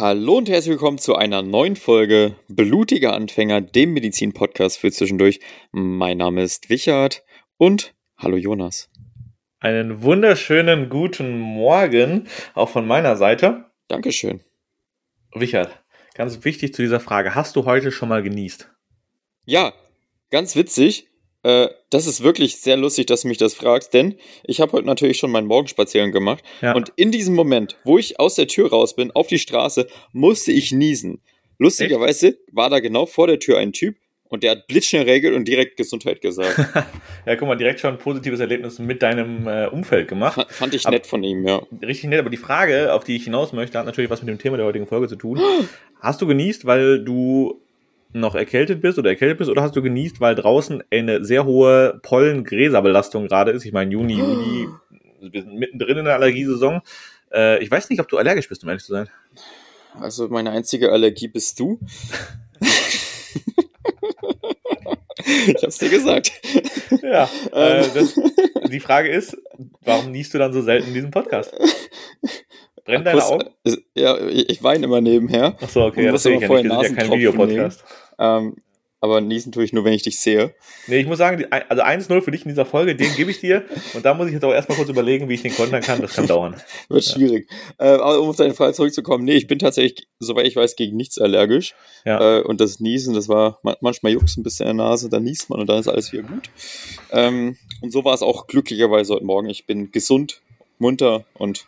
Hallo und herzlich willkommen zu einer neuen Folge Blutiger Anfänger, dem Medizin-Podcast für zwischendurch. Mein Name ist Wichard und hallo Jonas. Einen wunderschönen guten Morgen auch von meiner Seite. Dankeschön. Wichard, ganz wichtig zu dieser Frage. Hast du heute schon mal genießt? Ja, ganz witzig. Äh, das ist wirklich sehr lustig, dass du mich das fragst, denn ich habe heute natürlich schon meinen Morgenspaziergang gemacht ja. und in diesem Moment, wo ich aus der Tür raus bin, auf die Straße, musste ich niesen. Lustigerweise Echt? war da genau vor der Tür ein Typ und der hat blitzschnell regelt und direkt Gesundheit gesagt. ja, guck mal, direkt schon ein positives Erlebnis mit deinem äh, Umfeld gemacht. Fand, fand ich aber, nett von ihm, ja. Richtig nett, aber die Frage, auf die ich hinaus möchte, hat natürlich was mit dem Thema der heutigen Folge zu tun. Hast du genießt, weil du noch erkältet bist oder erkältet bist oder hast du genießt, weil draußen eine sehr hohe Pollen-Gräserbelastung gerade ist? Ich meine, Juni, Juli, wir sind mittendrin in der Allergiesaison. Äh, ich weiß nicht, ob du allergisch bist, um ehrlich zu sein. Also meine einzige Allergie bist du. ich hab's dir gesagt. Ja, äh, das, die Frage ist, warum niest du dann so selten in diesem Podcast? Brennen deine Augen? Ja, ich weine immer nebenher. Ach so, okay, ja, das sehe ich ja nicht. Das ist ja kein Videopodcast. Ähm, aber niesen tue ich nur, wenn ich dich sehe. Nee, ich muss sagen, also 1-0 für dich in dieser Folge, den gebe ich dir. Und da muss ich jetzt auch erstmal kurz überlegen, wie ich den kontern kann. Das kann dauern. Wird ja. schwierig. Äh, aber um auf deine Frage zurückzukommen, nee, ich bin tatsächlich, soweit ich weiß, gegen nichts allergisch. Ja. Äh, und das Niesen, das war, manchmal juckt es ein bisschen in der Nase, dann niest man und dann ist alles wieder gut. Ähm, und so war es auch glücklicherweise heute Morgen. Ich bin gesund, munter und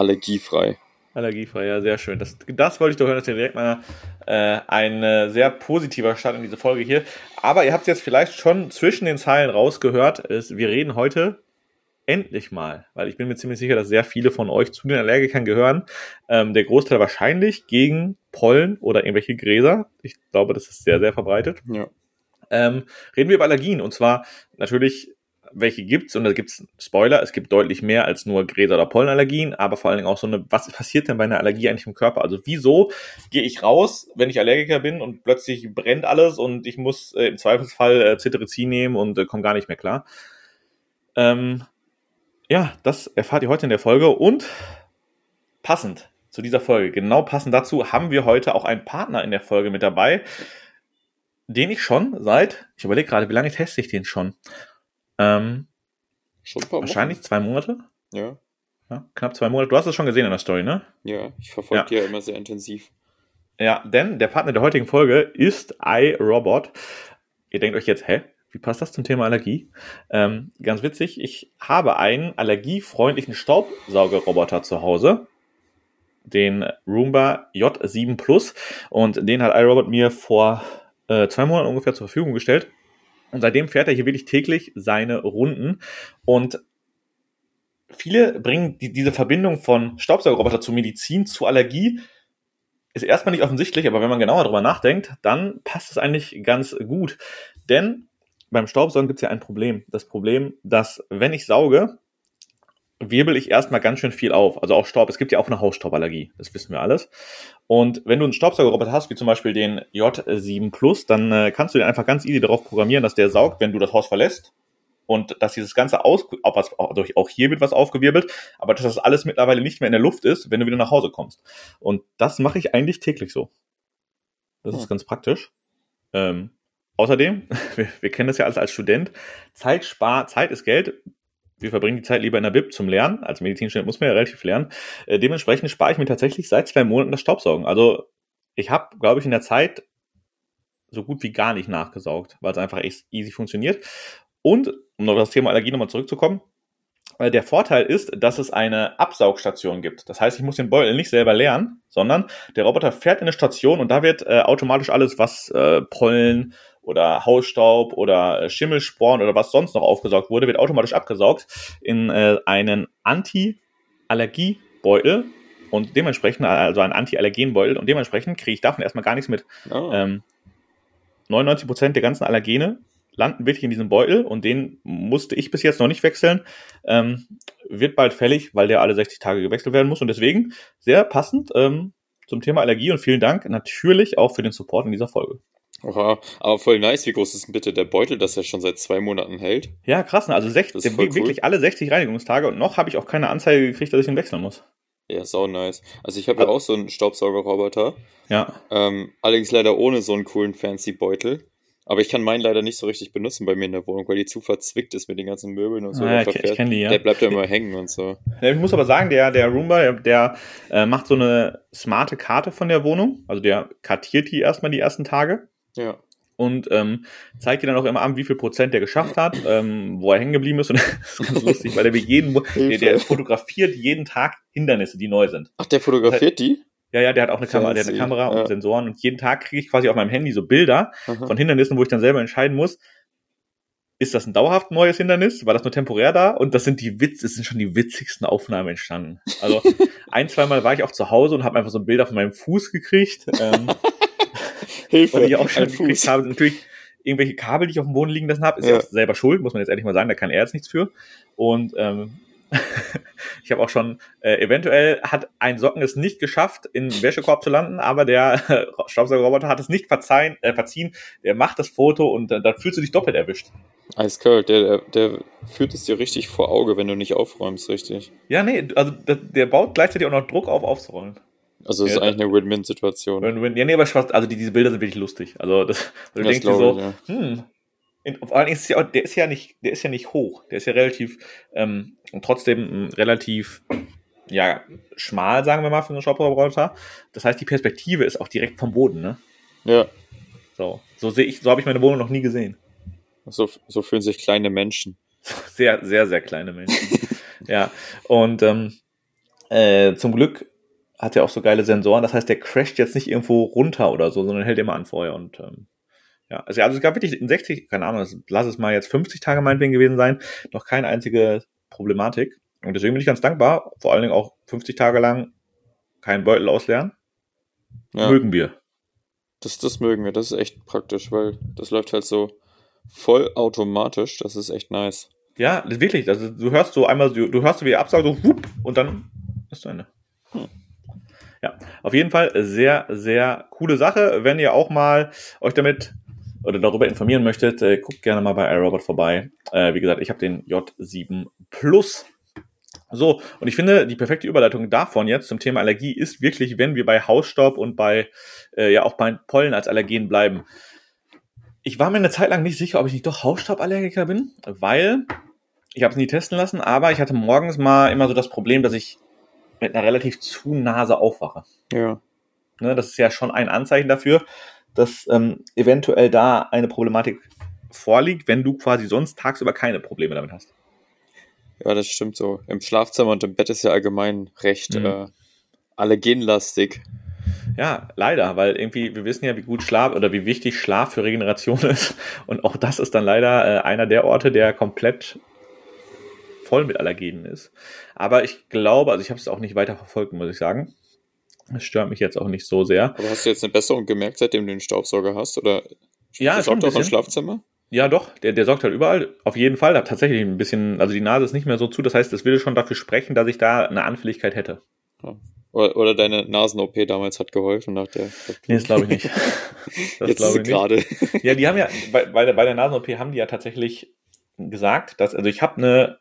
allergiefrei. Allergiefrei, ja, sehr schön. Das, das wollte ich doch hören, dass ihr direkt mal äh, ein äh, sehr positiver Start in diese Folge hier. Aber ihr habt es jetzt vielleicht schon zwischen den Zeilen rausgehört. Ist, wir reden heute endlich mal, weil ich bin mir ziemlich sicher, dass sehr viele von euch zu den Allergikern gehören. Ähm, der Großteil wahrscheinlich gegen Pollen oder irgendwelche Gräser. Ich glaube, das ist sehr, sehr verbreitet. Ja. Ähm, reden wir über Allergien und zwar natürlich welche gibt's und da gibt's Spoiler, es gibt deutlich mehr als nur Gräser- oder Pollenallergien, aber vor allen Dingen auch so eine, was passiert denn bei einer Allergie eigentlich im Körper? Also wieso gehe ich raus, wenn ich Allergiker bin und plötzlich brennt alles und ich muss äh, im Zweifelsfall äh, Cetirizin nehmen und äh, komme gar nicht mehr klar? Ähm, ja, das erfahrt ihr heute in der Folge und passend zu dieser Folge, genau passend dazu, haben wir heute auch einen Partner in der Folge mit dabei, den ich schon seit, ich überlege gerade, wie lange teste ich den schon? Ähm, schon ein paar Wahrscheinlich zwei Monate. Ja. ja. Knapp zwei Monate. Du hast es schon gesehen in der Story, ne? Ja, ich verfolge ja. die ja immer sehr intensiv. Ja, denn der Partner der heutigen Folge ist iRobot. Ihr denkt euch jetzt, hä? Wie passt das zum Thema Allergie? Ähm, ganz witzig, ich habe einen allergiefreundlichen Staubsaugerroboter zu Hause, den Roomba J7 Plus, und den hat iRobot mir vor äh, zwei Monaten ungefähr zur Verfügung gestellt. Und seitdem fährt er hier wirklich täglich seine Runden. Und viele bringen die, diese Verbindung von Staubsaugerroboter zu Medizin, zu Allergie. Ist erstmal nicht offensichtlich, aber wenn man genauer darüber nachdenkt, dann passt es eigentlich ganz gut. Denn beim Staubsaugen gibt es ja ein Problem. Das Problem, dass wenn ich sauge, wirbel ich erstmal ganz schön viel auf. Also auch Staub. Es gibt ja auch eine Hausstauballergie. Das wissen wir alles. Und wenn du einen Staubsaugerroboter hast, wie zum Beispiel den J7 Plus, dann äh, kannst du den einfach ganz easy darauf programmieren, dass der saugt, wenn du das Haus verlässt. Und dass dieses Ganze aus, auch, was, auch hier wird was aufgewirbelt, aber dass das alles mittlerweile nicht mehr in der Luft ist, wenn du wieder nach Hause kommst. Und das mache ich eigentlich täglich so. Das hm. ist ganz praktisch. Ähm, außerdem, wir, wir kennen das ja alles als Student, Zeit spar, Zeit ist Geld wir verbringen die Zeit lieber in der Bib zum Lernen. Als Medizinstudent muss man ja relativ lernen. Äh, dementsprechend spare ich mir tatsächlich seit zwei Monaten das Staubsaugen. Also ich habe, glaube ich, in der Zeit so gut wie gar nicht nachgesaugt, weil es einfach echt easy funktioniert. Und, um auf das Thema Allergie nochmal zurückzukommen, äh, der Vorteil ist, dass es eine Absaugstation gibt. Das heißt, ich muss den Beutel nicht selber leeren, sondern der Roboter fährt in eine Station und da wird äh, automatisch alles, was äh, Pollen, oder Hausstaub oder äh, Schimmelsporen oder was sonst noch aufgesaugt wurde, wird automatisch abgesaugt in äh, einen Anti-Allergie-Beutel und dementsprechend, also einen Anti-Allergen-Beutel und dementsprechend kriege ich davon erstmal gar nichts mit. Oh. Ähm, 99% der ganzen Allergene landen wirklich in diesem Beutel und den musste ich bis jetzt noch nicht wechseln. Ähm, wird bald fällig, weil der alle 60 Tage gewechselt werden muss und deswegen sehr passend ähm, zum Thema Allergie und vielen Dank natürlich auch für den Support in dieser Folge. Oha, aber voll nice. Wie groß ist denn bitte der Beutel, dass er schon seit zwei Monaten hält? Ja, krass. Ne? Also 60, wirklich cool. alle 60 Reinigungstage und noch habe ich auch keine Anzeige gekriegt, dass ich ihn wechseln muss. Ja, sau nice. Also ich habe ja auch so einen Staubsaugerroboter. Ja. Ähm, allerdings leider ohne so einen coolen fancy Beutel. Aber ich kann meinen leider nicht so richtig benutzen bei mir in der Wohnung, weil die zu verzwickt ist mit den ganzen Möbeln und so. Ah, ich, ich kenne die, ja. Der bleibt ja immer hängen und so. Ich muss aber sagen, der, der Roomba, der, der äh, macht so eine smarte Karte von der Wohnung. Also der kartiert die erstmal die ersten Tage. Ja und ähm, zeigt dir dann auch immer an, wie viel Prozent der geschafft hat, ähm, wo er hängen geblieben ist. Und das ist ganz lustig, weil der, jeden, der, der, fotografiert jeden Tag Hindernisse, die neu sind. Ach, der fotografiert die? Ja, ja, der hat auch eine Kamera, der hat eine Kamera und Sensoren und jeden Tag kriege ich quasi auf meinem Handy so Bilder Aha. von Hindernissen, wo ich dann selber entscheiden muss, ist das ein dauerhaft neues Hindernis? War das nur temporär da? Und das sind die Witz, es sind schon die witzigsten Aufnahmen entstanden. Also ein, zweimal war ich auch zu Hause und habe einfach so ein Bilder von meinem Fuß gekriegt. Ähm, Hilfe. Was ich auch schon gekriegt habe. Natürlich irgendwelche Kabel, die ich auf dem Boden liegen lassen habe, ist ja. ja selber schuld, muss man jetzt ehrlich mal sagen, da kann er jetzt nichts für. Und ähm, ich habe auch schon, äh, eventuell hat ein Socken es nicht geschafft, in Wäschekorb zu landen, aber der äh, Staubsaugerroboter hat es nicht verzeihen, äh, verziehen. Der macht das Foto und äh, dann fühlst du dich doppelt erwischt. Eiskalt, der, der, der führt es dir richtig vor Auge, wenn du nicht aufräumst, richtig. Ja, nee, also der, der baut gleichzeitig auch noch Druck auf, aufzuräumen. Also es ja, ist eigentlich eine Win-Win-Situation. Win-Win. Ja, nee, aber Spaß, also die, diese Bilder sind wirklich lustig. Also das, du das denkst dir so, ich, ja. hm, in, vor allem ist ja, der ist ja nicht, der ist ja nicht hoch, der ist ja relativ ähm, und trotzdem äh, relativ ja schmal, sagen wir mal, für einen Shop-Roboter. Das heißt, die Perspektive ist auch direkt vom Boden, ne? Ja. So, so sehe ich, so habe ich meine Wohnung noch nie gesehen. So, so fühlen sich kleine Menschen. Sehr, sehr, sehr kleine Menschen. ja. Und ähm, äh, zum Glück hat ja auch so geile Sensoren. Das heißt, der crasht jetzt nicht irgendwo runter oder so, sondern hält immer an vorher. Und ähm, ja, also, also es gab wirklich in 60, keine Ahnung, lass es mal jetzt 50 Tage meinetwegen gewesen sein, noch keine einzige Problematik. Und deswegen bin ich ganz dankbar, vor allen Dingen auch 50 Tage lang keinen Beutel ausleeren. Ja. Mögen wir. Das, das mögen wir, das ist echt praktisch, weil das läuft halt so voll automatisch, das ist echt nice. Ja, wirklich, also du hörst so einmal, du, du hörst so wie er absaugt, so wupp, und dann ist zu Ende. Hm. Ja, auf jeden Fall sehr, sehr coole Sache. Wenn ihr auch mal euch damit oder darüber informieren möchtet, äh, guckt gerne mal bei iRobot vorbei. Äh, wie gesagt, ich habe den J7 Plus. So, und ich finde, die perfekte Überleitung davon jetzt zum Thema Allergie ist wirklich, wenn wir bei Hausstaub und bei, äh, ja, auch bei Pollen als Allergen bleiben. Ich war mir eine Zeit lang nicht sicher, ob ich nicht doch Hausstauballergiker bin, weil ich habe es nie testen lassen, aber ich hatte morgens mal immer so das Problem, dass ich mit einer relativ zu Nase aufwache. Ja. Ne, das ist ja schon ein Anzeichen dafür, dass ähm, eventuell da eine Problematik vorliegt, wenn du quasi sonst tagsüber keine Probleme damit hast. Ja, das stimmt so. Im Schlafzimmer und im Bett ist ja allgemein recht mhm. äh, allergenlastig. Ja, leider, weil irgendwie, wir wissen ja, wie gut Schlaf oder wie wichtig Schlaf für Regeneration ist. Und auch das ist dann leider äh, einer der Orte, der komplett voll mit Allergenen ist. Aber ich glaube, also ich habe es auch nicht weiter verfolgt, muss ich sagen. Es stört mich jetzt auch nicht so sehr. Aber hast du jetzt eine Besserung gemerkt, seitdem du den Staubsauger hast? Oder ja, sorgt auch im Schlafzimmer? Ja, doch, der, der sorgt halt überall. Auf jeden Fall. Da tatsächlich ein bisschen, also die Nase ist nicht mehr so zu. Das heißt, es würde schon dafür sprechen, dass ich da eine Anfälligkeit hätte. Ja. Oder, oder, deine Nasen-OP damals hat geholfen nach der. Nee, das glaube ich nicht. Das Jetzt glaube ich gerade. Ja, die haben ja, bei, bei der, bei der Nasen-OP haben die ja tatsächlich gesagt, dass, also ich habe eine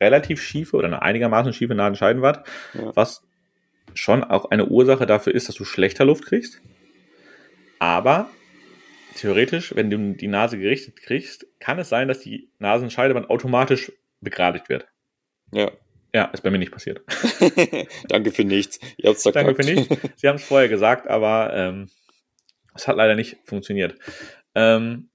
relativ schiefe oder eine einigermaßen schiefe Nasenscheidenwand, ja. was schon auch eine Ursache dafür ist, dass du schlechter Luft kriegst. Aber theoretisch, wenn du die Nase gerichtet kriegst, kann es sein, dass die Nasenscheidewand automatisch begradigt wird. Ja. Ja, ist bei mir nicht passiert. Danke für nichts. Ihr habt's Danke für nichts. Sie haben es vorher gesagt, aber ähm, es hat leider nicht funktioniert. Ähm,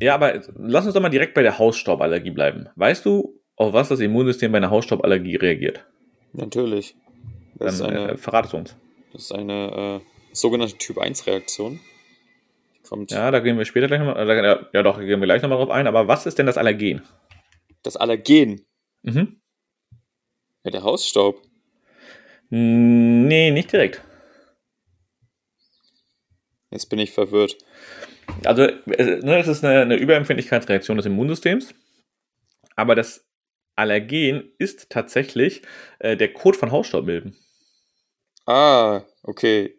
ja, aber lass uns doch mal direkt bei der Hausstauballergie bleiben. Weißt du, auf was das Immunsystem bei einer Hausstauballergie reagiert? Natürlich. Das Dann, ist eine, äh, verrat es uns. Das ist eine äh, sogenannte Typ-1-Reaktion. Ja, da gehen wir später gleich nochmal, äh, ja doch, gehen wir gleich nochmal drauf ein, aber was ist denn das Allergen? Das Allergen? Mhm. Ja, der Hausstaub. Nee, nicht direkt. Jetzt bin ich verwirrt. Also, ne, es ist eine, eine Überempfindlichkeitsreaktion des Immunsystems, aber das Allergen ist tatsächlich äh, der Kot von Hausstaubmilben. Ah, okay.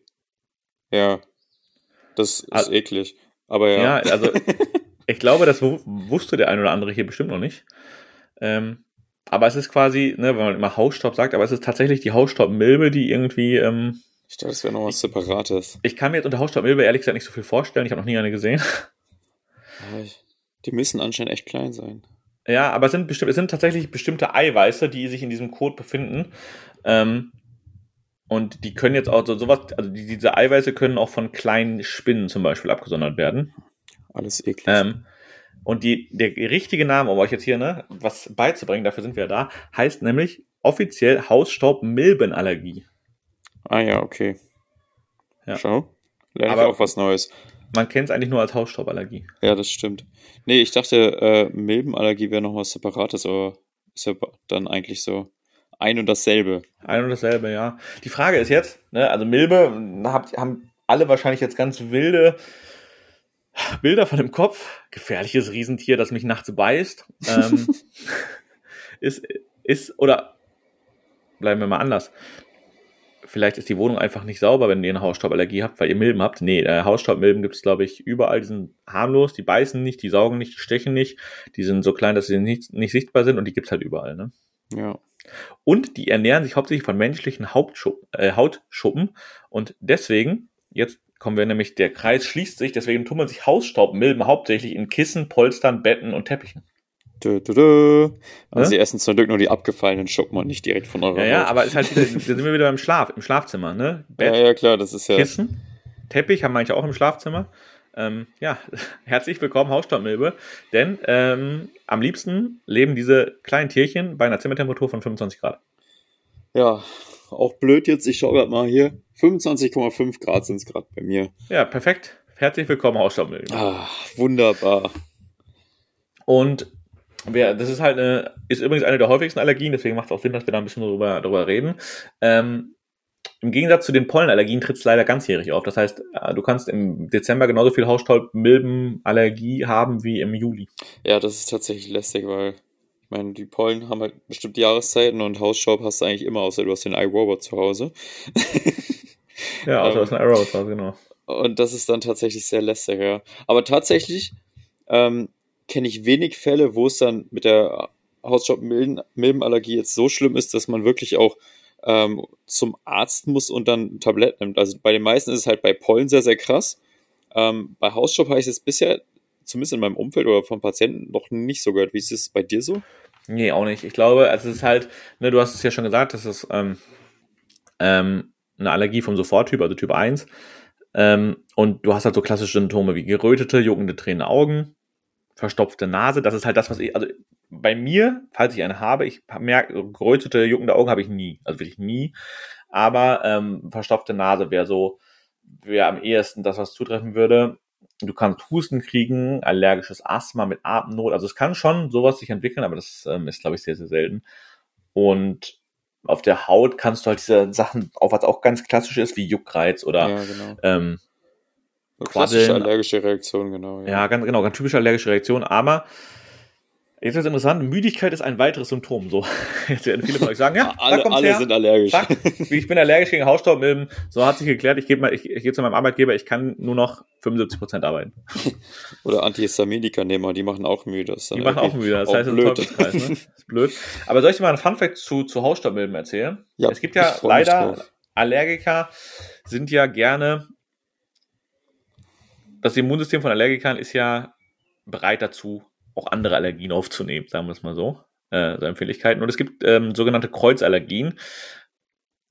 Ja. Das ist also, eklig. Aber ja. Ja, also ich glaube, das wusste der ein oder andere hier bestimmt noch nicht. Ähm, aber es ist quasi, ne, wenn man immer Hausstaub sagt, aber es ist tatsächlich die Hausstaubmilbe, die irgendwie. Ähm, ich dachte, das wäre noch was Separates. Ich kann mir jetzt unter Hausstaubmilbe ehrlich gesagt nicht so viel vorstellen. Ich habe noch nie eine gesehen. Die müssen anscheinend echt klein sein. Ja, aber es sind, bestimmt, es sind tatsächlich bestimmte Eiweiße, die sich in diesem Code befinden. Ähm, und die können jetzt auch so sowas, also die, diese Eiweiße können auch von kleinen Spinnen zum Beispiel abgesondert werden. Alles eklig. Ähm, und die, der richtige Name, um euch jetzt hier ne, was beizubringen, dafür sind wir da, heißt nämlich offiziell Hausstaub-Milbenallergie. Ah ja, okay. Ja. Schau. Lerne Aber auch was Neues. Man kennt es eigentlich nur als Hausstauballergie. Ja, das stimmt. Nee, ich dachte, äh, Milbenallergie wäre noch was Separates, aber ist ja dann eigentlich so ein und dasselbe. Ein und dasselbe, ja. Die Frage ist jetzt, ne, also Milbe habt, haben alle wahrscheinlich jetzt ganz wilde Bilder von dem Kopf. Gefährliches Riesentier, das mich nachts beißt. Ähm, ist, ist, oder bleiben wir mal anders. Vielleicht ist die Wohnung einfach nicht sauber, wenn ihr eine Hausstauballergie habt, weil ihr Milben habt. Nee, äh, Hausstaubmilben gibt es, glaube ich, überall. Die sind harmlos, die beißen nicht, die saugen nicht, die stechen nicht. Die sind so klein, dass sie nicht, nicht sichtbar sind und die gibt es halt überall. Ne? Ja. Und die ernähren sich hauptsächlich von menschlichen Hauptschuppen, äh, Hautschuppen. Und deswegen, jetzt kommen wir nämlich, der Kreis schließt sich, deswegen tummeln sich Hausstaubmilben hauptsächlich in Kissen, Polstern, Betten und Teppichen. Dö, dö, dö. Also sie essen zum Glück nur die abgefallenen Schuppen und nicht direkt von eurer Ja, ja, aber ist halt da sind wir wieder im Schlaf, im Schlafzimmer, ne? Bett, ja, ja, klar, das ist ja. Kissen, Teppich haben manche auch im Schlafzimmer. Ähm, ja, herzlich willkommen, Hausstaubmilbe. Denn ähm, am liebsten leben diese kleinen Tierchen bei einer Zimmertemperatur von 25 Grad. Ja, auch blöd jetzt. Ich schaue gerade mal hier. 25,5 Grad sind es gerade bei mir. Ja, perfekt. Herzlich willkommen, Hausstaubmilbe. Ah, wunderbar. Und wir, das ist halt eine, ist übrigens eine der häufigsten Allergien, deswegen macht es auch Sinn, dass wir da ein bisschen drüber, drüber reden. Ähm, im Gegensatz zu den Pollenallergien tritt es leider ganzjährig auf. Das heißt, äh, du kannst im Dezember genauso viel Hausstaub-Milbenallergie haben wie im Juli. Ja, das ist tatsächlich lästig, weil ich meine, die Pollen haben halt bestimmte Jahreszeiten und Hausstaub hast du eigentlich immer, außer du hast den iRobot zu Hause. ja, außer du hast einen iRobot zu Hause, genau. Und das ist dann tatsächlich sehr lästig, ja. Aber tatsächlich ähm, kenne ich wenig Fälle, wo es dann mit der Hausstaub-Milbenallergie jetzt so schlimm ist, dass man wirklich auch ähm, zum Arzt muss und dann ein Tablett nimmt. Also bei den meisten ist es halt bei Pollen sehr, sehr krass. Ähm, bei Hausstaub habe ich es bisher, zumindest in meinem Umfeld oder vom Patienten, noch nicht so gehört. Wie ist es bei dir so? Nee, auch nicht. Ich glaube, also es ist halt, ne, du hast es ja schon gesagt, das ist ähm, ähm, eine Allergie vom Soforttyp, also Typ 1. Ähm, und du hast halt so klassische Symptome wie gerötete, juckende, tränende Augen, verstopfte Nase. Das ist halt das, was ich, also bei mir, falls ich eine habe, ich merke, gerötete, juckende Augen habe ich nie. Also wirklich nie. Aber ähm, verstopfte Nase wäre so, wäre am ehesten das, was zutreffen würde. Du kannst Husten kriegen, allergisches Asthma mit Atemnot. Also es kann schon sowas sich entwickeln, aber das ähm, ist, glaube ich, sehr, sehr selten. Und auf der Haut kannst du halt diese Sachen, auch was auch ganz klassisch ist, wie Juckreiz oder ja, genau. ähm, Klassische allergische Reaktion, genau. Ja. ja, ganz genau, ganz typische allergische Reaktion. Aber Jetzt ist interessant, Müdigkeit ist ein weiteres Symptom. So, jetzt werden viele von euch sagen, ja, alle, alle her. sind allergisch. Zack, ich bin allergisch gegen Hausstaubmilben. So hat sich geklärt. Ich gehe mal, ich, ich gehe zu meinem Arbeitgeber. Ich kann nur noch 75 Prozent arbeiten. Oder Antihistaminika nehmen, die machen auch müde. die machen auch müde. Das heißt, blöd. das ist ne? Das ist blöd. Aber soll ich dir mal einen Funfact zu, zu Hausstaubmilben erzählen? Ja. Es gibt ja leider Allergiker sind ja gerne das Immunsystem von Allergikern ist ja bereit dazu, auch andere Allergien aufzunehmen, sagen wir es mal so, äh, so Empfindlichkeiten. Und es gibt ähm, sogenannte Kreuzallergien.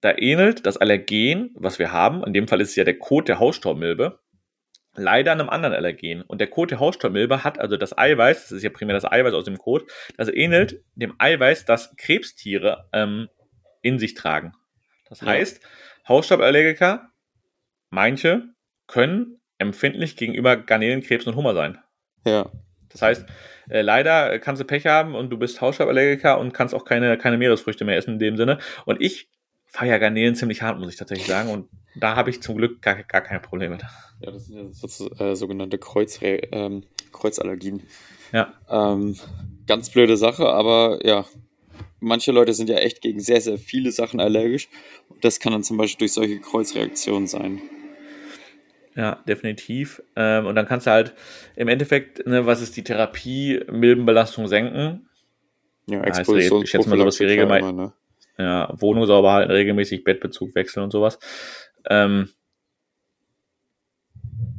Da ähnelt das Allergen, was wir haben, in dem Fall ist es ja der Kot der Hausstaubmilbe, leider einem anderen Allergen. Und der Kot der Hausstaubmilbe hat also das Eiweiß, das ist ja primär das Eiweiß aus dem Kot, das ähnelt dem Eiweiß, das Krebstiere ähm, in sich tragen. Das heißt, Hausstauballergiker, manche können empfindlich gegenüber Garnelenkrebs und Hummer sein. Ja. Das heißt, äh, leider kannst du Pech haben und du bist Hausstauballergiker und kannst auch keine, keine Meeresfrüchte mehr essen in dem Sinne. Und ich feiere Garnelen ziemlich hart, muss ich tatsächlich sagen. Und da habe ich zum Glück gar, gar keine Probleme. Ja, das sind ja so, äh, sogenannte Kreuz, ähm, Kreuzallergien. Ja. Ähm, ganz blöde Sache, aber ja, manche Leute sind ja echt gegen sehr, sehr viele Sachen allergisch. Und das kann dann zum Beispiel durch solche Kreuzreaktionen sein. Ja, definitiv. Ähm, und dann kannst du halt im Endeffekt, ne, was ist die Therapie, Milbenbelastung senken. Ja, Exposition. Ich schätze mal sowas wie regelmäßig. Ne? Ja, Wohnung sauber halten, regelmäßig Bettbezug wechseln und sowas. Ähm,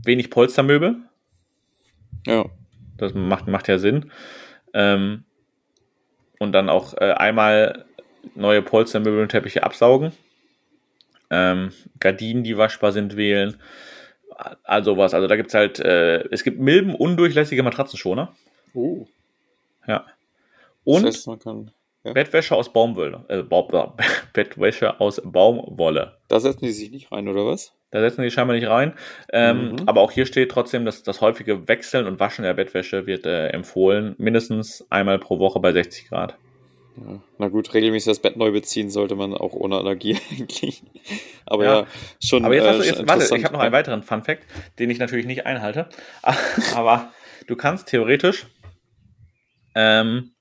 wenig Polstermöbel. Ja. Das macht, macht ja Sinn. Ähm, und dann auch äh, einmal neue Polstermöbel und Teppiche absaugen. Ähm, Gardinen, die waschbar sind, wählen. Also was. Also da gibt es halt, äh, es gibt milben, undurchlässige Matratzenschoner. Oh. Ja. Und das heißt, man kann, ja. Bettwäsche aus Baumwolle. Äh, ba Bettwäsche aus Baumwolle. Da setzen die sich nicht rein, oder was? Da setzen die scheinbar nicht rein. Ähm, mhm. Aber auch hier steht trotzdem, dass das häufige Wechseln und Waschen der Bettwäsche wird äh, empfohlen. Mindestens einmal pro Woche bei 60 Grad. Ja, na gut, regelmäßig das Bett neu beziehen sollte man auch ohne Allergie eigentlich. Aber ja, ja schon. Aber jetzt hast du, jetzt, äh, warte, ich habe noch einen weiteren Fun Fact, den ich natürlich nicht einhalte. Aber du kannst theoretisch ähm,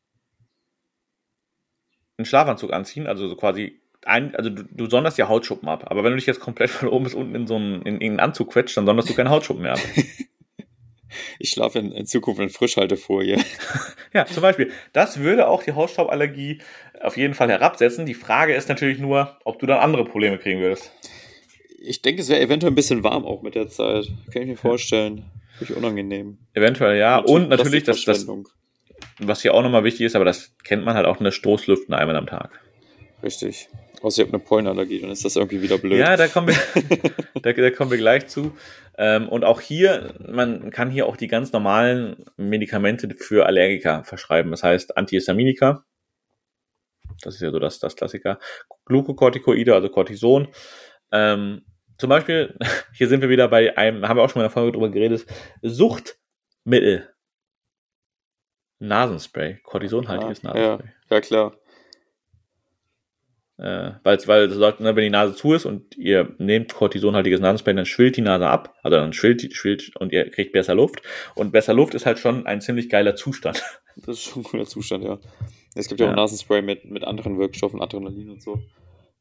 einen Schlafanzug anziehen, also so quasi ein, also du, du sonderst ja Hautschuppen ab. Aber wenn du dich jetzt komplett von oben bis unten in so einen, in, in einen Anzug quetscht, dann sonderst du keine Hautschuppen mehr ab. Ich schlafe in, in, Zukunft in Frischhaltefolie. ja, zum Beispiel. Das würde auch die Hausstauballergie auf jeden Fall herabsetzen. Die Frage ist natürlich nur, ob du dann andere Probleme kriegen würdest. Ich denke, es wäre eventuell ein bisschen warm auch mit der Zeit. Kann ich mir vorstellen. Wirklich unangenehm. Eventuell, ja. Und, Und natürlich das, das, was hier auch nochmal wichtig ist, aber das kennt man halt auch, eine Stoßlüften einmal am Tag. Richtig. Außer ihr habt eine Pollenallergie, dann ist das irgendwie wieder blöd. Ja, da kommen wir, da, da kommen wir gleich zu. Ähm, und auch hier, man kann hier auch die ganz normalen Medikamente für Allergiker verschreiben. Das heißt Antihistaminika. Das ist ja so das, das Klassiker. Glukokortikoide, also Cortison. Ähm, zum Beispiel, hier sind wir wieder bei einem, haben wir auch schon mal in der Folge drüber geredet, Suchtmittel. Nasenspray. Cortisonhaltiges ah, Nasenspray. Ja, ja klar. Äh, weil, weil sagt, ne, wenn die Nase zu ist und ihr nehmt kortisonhaltiges Nasenspray, dann schwillt die Nase ab, also dann schwillt, schwillt und ihr kriegt besser Luft. Und besser Luft ist halt schon ein ziemlich geiler Zustand. Das ist schon ein cooler Zustand, ja. Es gibt ja, ja auch Nasenspray mit, mit anderen Wirkstoffen, Adrenalin und so.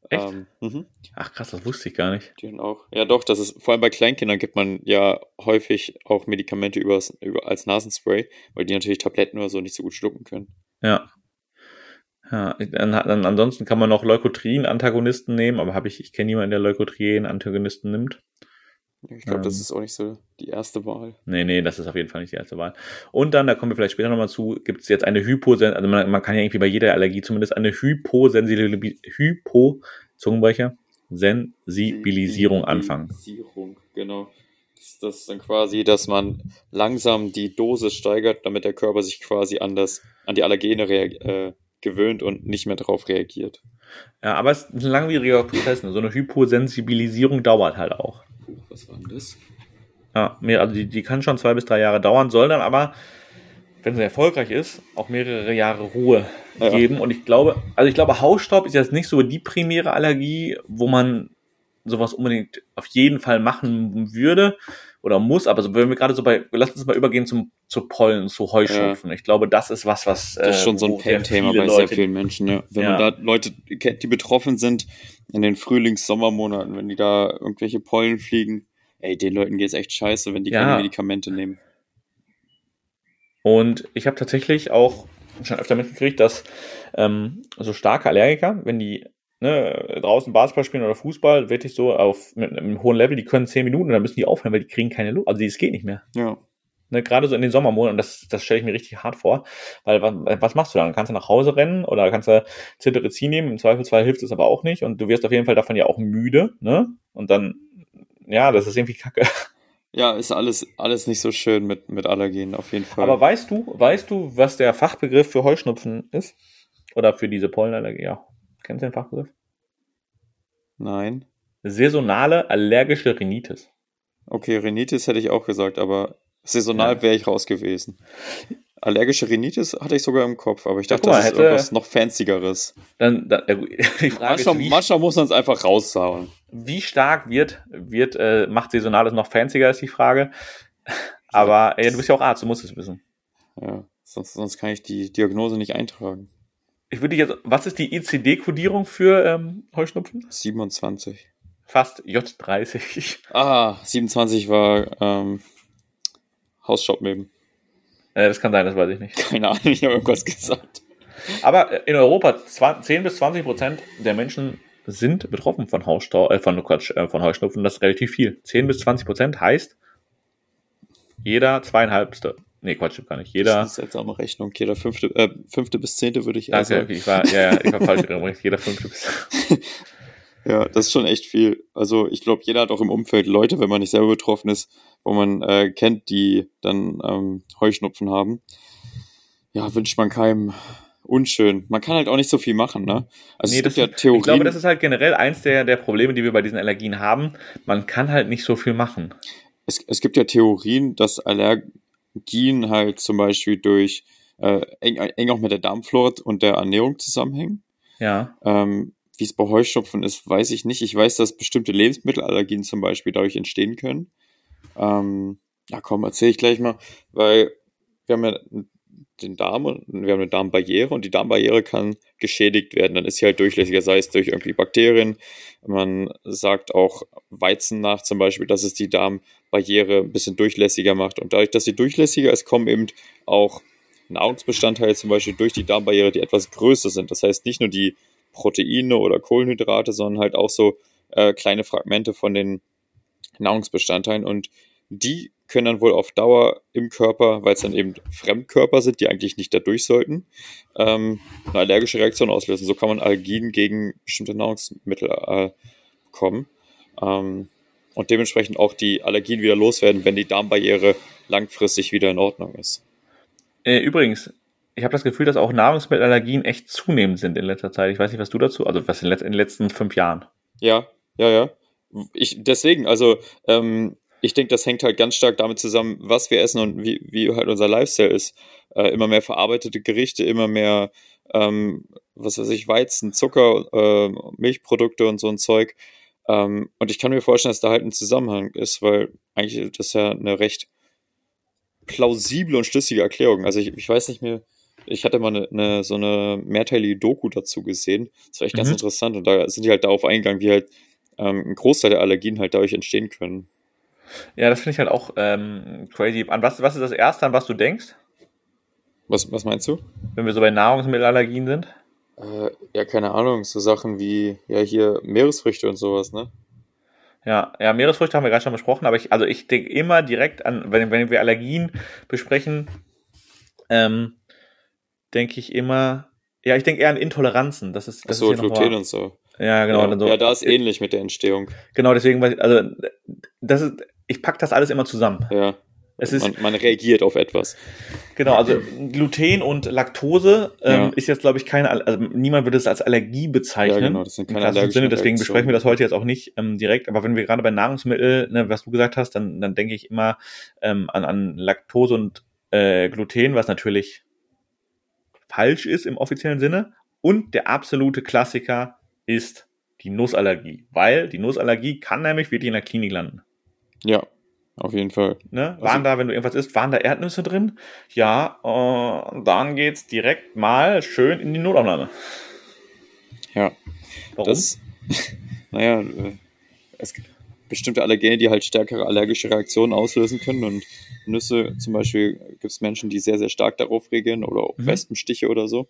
Echt? Ähm, mhm. Ach krass, das wusste ich gar nicht. Die auch. Ja, doch, das ist, vor allem bei Kleinkindern gibt man ja häufig auch Medikamente übers, über, als Nasenspray, weil die natürlich Tabletten oder so nicht so gut schlucken können. Ja, ja, dann, dann, ansonsten kann man noch Leukotrien-Antagonisten nehmen, aber habe ich, ich kenne niemanden, der Leukotrien-Antagonisten nimmt. Ich glaube, ähm, das ist auch nicht so die erste Wahl. Nee, nee, das ist auf jeden Fall nicht die erste Wahl. Und dann, da kommen wir vielleicht später nochmal zu, gibt es jetzt eine Hyposen, also man, man kann ja irgendwie bei jeder Allergie zumindest eine Hyposensibilisierung, Hypo, Zungenbrecher, Sensibilisierung anfangen. Sensibilisierung, genau. Das, das ist dann quasi, dass man langsam die Dosis steigert, damit der Körper sich quasi an das, an die Allergene äh, gewöhnt und nicht mehr darauf reagiert. Ja, aber es ist ein langwieriger Prozess. Ne? So eine Hyposensibilisierung dauert halt auch. Was war denn das? Ja, also die, die kann schon zwei bis drei Jahre dauern, soll dann aber, wenn sie erfolgreich ist, auch mehrere Jahre Ruhe ja. geben. Und ich glaube, also ich glaube, Hausstaub ist jetzt nicht so die primäre Allergie, wo man sowas unbedingt auf jeden Fall machen würde oder muss, aber so, wenn wir gerade so bei, lass uns mal übergehen zum, zu Pollen, zu Heuschnupfen. Ja. Ich glaube, das ist was, was. Das ist schon äh, so ein Pain-Thema bei Leute, sehr vielen Menschen, ja. Wenn ja. man da Leute kennt, die betroffen sind in den Frühlings-Sommermonaten, wenn die da irgendwelche Pollen fliegen, ey, den Leuten geht's echt scheiße, wenn die ja. keine Medikamente nehmen. Und ich habe tatsächlich auch schon öfter mitgekriegt, dass ähm, so starke Allergiker, wenn die ne, draußen Basketball spielen oder Fußball, wirklich so auf mit einem hohen Level, die können zehn Minuten und dann müssen die aufhören, weil die kriegen keine Luft. Also es geht nicht mehr. Ja. Ne, gerade so in den Sommermonaten, das, das stelle ich mir richtig hart vor, weil was, was machst du dann? Kannst du nach Hause rennen oder kannst du Cetirizin nehmen? Im Zweifelsfall hilft es aber auch nicht und du wirst auf jeden Fall davon ja auch müde, ne? Und dann, ja, das ist irgendwie kacke. Ja, ist alles, alles nicht so schön mit, mit Allergenen, auf jeden Fall. Aber weißt du, weißt du, was der Fachbegriff für Heuschnupfen ist? Oder für diese Pollenallergie? Ja, Kennst du den Fachbegriff? Nein. Saisonale allergische Rhinitis. Okay, Rhinitis hätte ich auch gesagt, aber saisonal ja. wäre ich raus gewesen. Allergische Rhinitis hatte ich sogar im Kopf, aber ich dachte, ja, mal, das ist irgendwas noch fancyeres. Dann, dann die Frage manchmal, ist, wie, manchmal muss man es einfach raushauen. Wie stark wird, wird äh, macht Saisonales noch fancier, ist die Frage. Aber ja, du bist ja auch Arzt, du musst es wissen. Ja, sonst, sonst kann ich die Diagnose nicht eintragen ich würde jetzt, was ist die ICD-Kodierung für ähm, Heuschnupfen? 27. Fast J30. Ah, 27 war ähm, Hausstaubmilben. Äh, das kann sein, das weiß ich nicht. Keine Ahnung, ich habe irgendwas gesagt. Aber in Europa 10 bis 20 Prozent der Menschen sind betroffen von Hausstau, äh, von Quatsch, äh, von Heuschnupfen. Das ist relativ viel. 10 bis 20 Prozent heißt jeder zweieinhalbste. Nee, Quatsch, gar nicht. Jeder. Das ist jetzt auch eine Rechnung. Jeder fünfte, äh, fünfte bis zehnte würde ich eher Danke, sagen. ich war, ja, ja, ich war falsch. jeder fünfte bis. ja, das ist schon echt viel. Also ich glaube, jeder hat auch im Umfeld Leute, wenn man nicht selber betroffen ist, wo man äh, kennt, die dann ähm, Heuschnupfen haben. Ja, wünscht man keinem unschön. Man kann halt auch nicht so viel machen, ne? Also nee, es gibt ja Theorien. Ich glaube, das ist halt generell eins der, der Probleme, die wir bei diesen Allergien haben. Man kann halt nicht so viel machen. Es, es gibt ja Theorien, dass Allergien halt zum Beispiel durch äh, eng, eng auch mit der Darmflora und der Ernährung zusammenhängen. Ja. Ähm, Wie es bei Heuschnupfen ist, weiß ich nicht. Ich weiß, dass bestimmte Lebensmittelallergien zum Beispiel dadurch entstehen können. Ähm, ja, komm, erzähle ich gleich mal, weil wir haben ja den Darm und wir haben eine Darmbarriere und die Darmbarriere kann geschädigt werden. Dann ist sie halt durchlässiger, sei es durch irgendwie Bakterien. Man sagt auch Weizen nach zum Beispiel, dass es die Darmbarriere ein bisschen durchlässiger macht. Und dadurch, dass sie durchlässiger ist, kommen eben auch Nahrungsbestandteile zum Beispiel durch die Darmbarriere, die etwas größer sind. Das heißt nicht nur die Proteine oder Kohlenhydrate, sondern halt auch so äh, kleine Fragmente von den Nahrungsbestandteilen. Und die können dann wohl auf Dauer im Körper, weil es dann eben Fremdkörper sind, die eigentlich nicht dadurch sollten, ähm, eine allergische Reaktion auslösen. So kann man Allergien gegen bestimmte Nahrungsmittel äh, bekommen. Ähm, und dementsprechend auch die Allergien wieder loswerden, wenn die Darmbarriere langfristig wieder in Ordnung ist. Äh, übrigens, ich habe das Gefühl, dass auch Nahrungsmittelallergien echt zunehmend sind in letzter Zeit. Ich weiß nicht, was du dazu, also was in, in den letzten fünf Jahren. Ja, ja, ja. Ich, deswegen, also ähm, ich denke, das hängt halt ganz stark damit zusammen, was wir essen und wie, wie halt unser Lifestyle ist. Äh, immer mehr verarbeitete Gerichte, immer mehr, ähm, was weiß ich, Weizen, Zucker, äh, Milchprodukte und so ein Zeug. Ähm, und ich kann mir vorstellen, dass da halt ein Zusammenhang ist, weil eigentlich das ja eine recht plausible und schlüssige Erklärung. Also ich, ich weiß nicht mehr, ich hatte mal eine, eine, so eine mehrteilige Doku dazu gesehen. Das war echt mhm. ganz interessant. Und da sind die halt darauf eingegangen, wie halt ähm, ein Großteil der Allergien halt dadurch entstehen können. Ja, das finde ich halt auch ähm, crazy. An was, was ist das Erste, an was du denkst? Was, was meinst du? Wenn wir so bei Nahrungsmittelallergien sind? Äh, ja, keine Ahnung. So Sachen wie, ja, hier Meeresfrüchte und sowas, ne? Ja, ja, Meeresfrüchte haben wir gerade schon besprochen, aber ich, also ich denke immer direkt an, wenn, wenn wir Allergien besprechen, ähm, denke ich immer, ja, ich denke eher an Intoleranzen. Das ist, das Ach so, ist Gluten und so. Ja, genau. Ja, so. ja, da ist ähnlich mit der Entstehung. Genau, deswegen, also das ist, ich packe das alles immer zusammen. Ja. Es ist, man, man, reagiert auf etwas. Genau, also Gluten und Laktose ähm, ja. ist jetzt, glaube ich, keine, also niemand würde es als Allergie bezeichnen. Ja, genau, das sind keine allergischen Sinne, deswegen besprechen wir das heute jetzt auch nicht ähm, direkt. Aber wenn wir gerade bei Nahrungsmitteln, ne, was du gesagt hast, dann, dann denke ich immer ähm, an, an Laktose und äh, Gluten, was natürlich falsch ist im offiziellen Sinne. Und der absolute Klassiker ist die Nussallergie, weil die Nussallergie kann nämlich wirklich in der Klinik landen. Ja, auf jeden Fall. Ne? Waren also, da, wenn du irgendwas isst, waren da Erdnüsse drin? Ja, äh, dann geht's direkt mal schön in die Notaufnahme. Ja. Warum? Das, naja, äh, es gibt bestimmte Allergene, die halt stärkere allergische Reaktionen auslösen können und Nüsse zum Beispiel gibt es Menschen, die sehr, sehr stark darauf reagieren oder auch mhm. Wespenstiche oder so.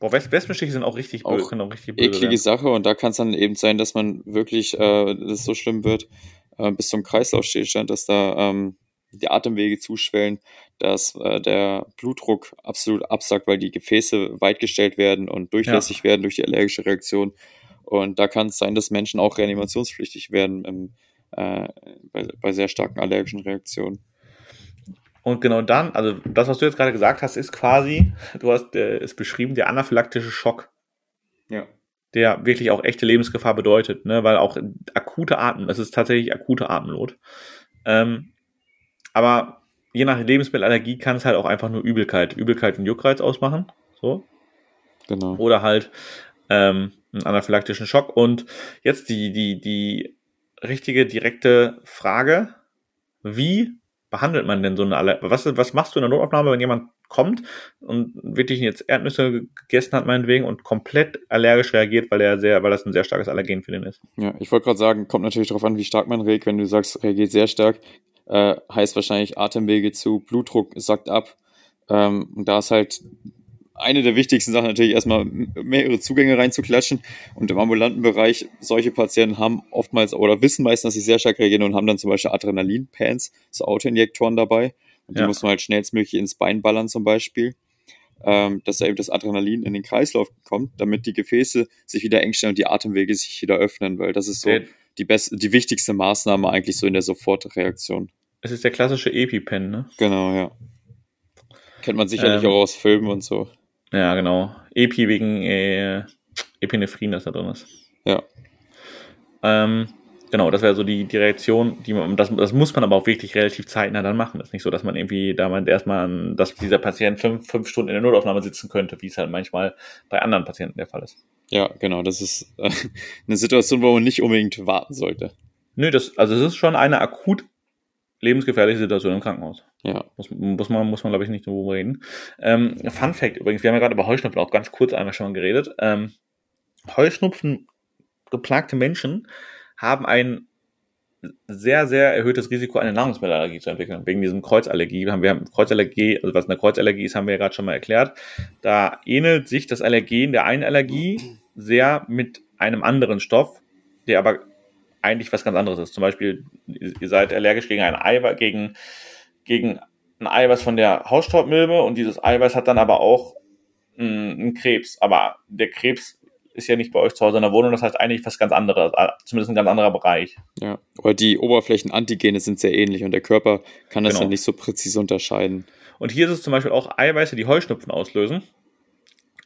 Boah, Wespenstiche sind auch richtig böse. Auch, auch richtig böse eklige werden. Sache und da kann es dann eben sein, dass man wirklich, äh, das so schlimm wird, äh, bis zum Kreislaufstillstand, dass da ähm, die Atemwege zuschwellen, dass äh, der Blutdruck absolut absackt, weil die Gefäße weitgestellt werden und durchlässig ja. werden durch die allergische Reaktion. Und da kann es sein, dass Menschen auch reanimationspflichtig werden im, äh, bei, bei sehr starken allergischen Reaktionen. Und genau dann, also das, was du jetzt gerade gesagt hast, ist quasi, du hast äh, es beschrieben, der anaphylaktische Schock. Ja. Der wirklich auch echte Lebensgefahr bedeutet, ne? weil auch akute Atem, das ist tatsächlich akute Atemnot. Ähm, aber je nach Lebensmittelallergie kann es halt auch einfach nur Übelkeit, Übelkeit und Juckreiz ausmachen. So. Genau. Oder halt ähm, einen anaphylaktischen Schock. Und jetzt die, die, die richtige, direkte Frage, wie behandelt man denn so eine Allergie? Was, was machst du in der Notaufnahme, wenn jemand kommt und wirklich jetzt Erdnüsse gegessen hat, meinetwegen, und komplett allergisch reagiert, weil er sehr, weil das ein sehr starkes Allergen für den ist? Ja, ich wollte gerade sagen, kommt natürlich darauf an, wie stark man reagiert. Wenn du sagst, reagiert sehr stark, äh, heißt wahrscheinlich Atemwege zu, Blutdruck sackt ab. Ähm, und da ist halt eine der wichtigsten Sachen natürlich erstmal mehrere Zugänge reinzuklatschen. Und im ambulanten Bereich, solche Patienten haben oftmals oder wissen meistens, dass sie sehr stark reagieren und haben dann zum Beispiel Adrenalin-Pans, so Autoinjektoren dabei. Und die ja. muss man halt schnellstmöglich ins Bein ballern zum Beispiel, ähm, dass da eben das Adrenalin in den Kreislauf kommt, damit die Gefäße sich wieder eng stellen und die Atemwege sich wieder öffnen, weil das ist so okay. die, best die wichtigste Maßnahme eigentlich so in der Sofortreaktion. Es ist der klassische EpiPen, ne? Genau, ja. Kennt man sicherlich ähm, auch aus Filmen und so. Ja, genau. Epi wegen äh, Epinephrin, das da drin ist. Ja. Ähm, genau, das wäre so die, die Reaktion, die man, das, das muss man aber auch wirklich relativ zeitnah dann machen. Das ist nicht so, dass man irgendwie da man erstmal, dass dieser Patient fünf, fünf Stunden in der Notaufnahme sitzen könnte, wie es halt manchmal bei anderen Patienten der Fall ist. Ja, genau, das ist äh, eine Situation, wo man nicht unbedingt warten sollte. Nö, das, also es ist schon eine akut lebensgefährliche Situation im Krankenhaus. Ja. Muss, muss man, muss man glaube ich, nicht drüber reden. Ähm, Fun Fact übrigens, wir haben ja gerade über Heuschnupfen auch ganz kurz einmal schon geredet. Ähm, Heuschnupfen geplagte Menschen haben ein sehr, sehr erhöhtes Risiko, eine Nahrungsmittelallergie zu entwickeln. Wegen diesem Kreuzallergie. Haben, wir haben Kreuzallergie, also was eine Kreuzallergie ist, haben wir ja gerade schon mal erklärt. Da ähnelt sich das Allergen der einen Allergie sehr mit einem anderen Stoff, der aber eigentlich was ganz anderes ist. Zum Beispiel, ihr seid allergisch gegen ein Eiweiß, gegen, gegen ein Eiweiß von der Hausstaubmilbe und dieses Eiweiß hat dann aber auch einen Krebs. Aber der Krebs ist ja nicht bei euch zu Hause in der Wohnung, das heißt eigentlich was ganz anderes, äh, zumindest ein ganz anderer Bereich. Ja, aber die Oberflächenantigene sind sehr ähnlich und der Körper kann das genau. dann nicht so präzise unterscheiden. Und hier ist es zum Beispiel auch Eiweiße, die Heuschnupfen auslösen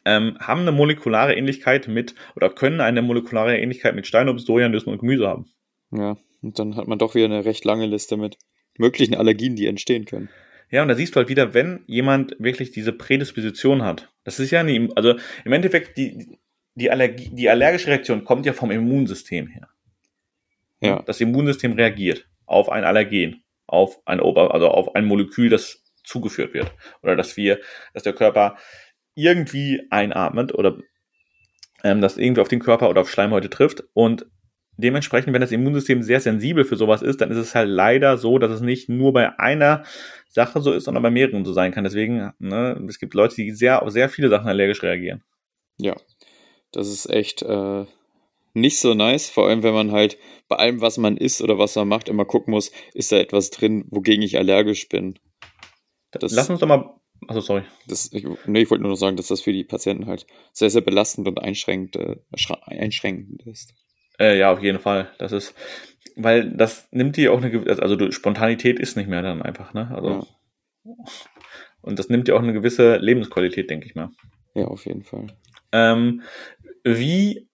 ähm, haben eine molekulare Ähnlichkeit mit oder können eine molekulare Ähnlichkeit mit Steinobst, Nüssen und Gemüse haben. Ja, und dann hat man doch wieder eine recht lange Liste mit möglichen Allergien, die entstehen können. Ja, und da siehst du halt wieder, wenn jemand wirklich diese Prädisposition hat. Das ist ja nie, also im Endeffekt, die, die, Allergie, die allergische Reaktion kommt ja vom Immunsystem her. Ja. Das Immunsystem reagiert auf ein Allergen, auf ein Ober, also auf ein Molekül, das zugeführt wird. Oder dass wir, dass der Körper irgendwie einatmet oder ähm, das irgendwie auf den Körper oder auf Schleimhäute trifft. Und dementsprechend, wenn das Immunsystem sehr sensibel für sowas ist, dann ist es halt leider so, dass es nicht nur bei einer Sache so ist, sondern bei mehreren so sein kann. Deswegen, ne, es gibt Leute, die sehr auf sehr viele Sachen allergisch reagieren. Ja, das ist echt äh, nicht so nice, vor allem wenn man halt bei allem, was man isst oder was man macht, immer gucken muss, ist da etwas drin, wogegen ich allergisch bin. Das Lass uns doch mal Achso, sorry. Das, ich, nee, ich wollte nur noch sagen, dass das für die Patienten halt sehr, sehr belastend und einschränkend, äh, einschränkend ist. Äh, ja, auf jeden Fall. Das ist, weil das nimmt dir auch eine gewisse, also Spontanität ist nicht mehr dann einfach, ne? Also. Ja. Und das nimmt dir auch eine gewisse Lebensqualität, denke ich mal. Ja, auf jeden Fall. Ähm, wie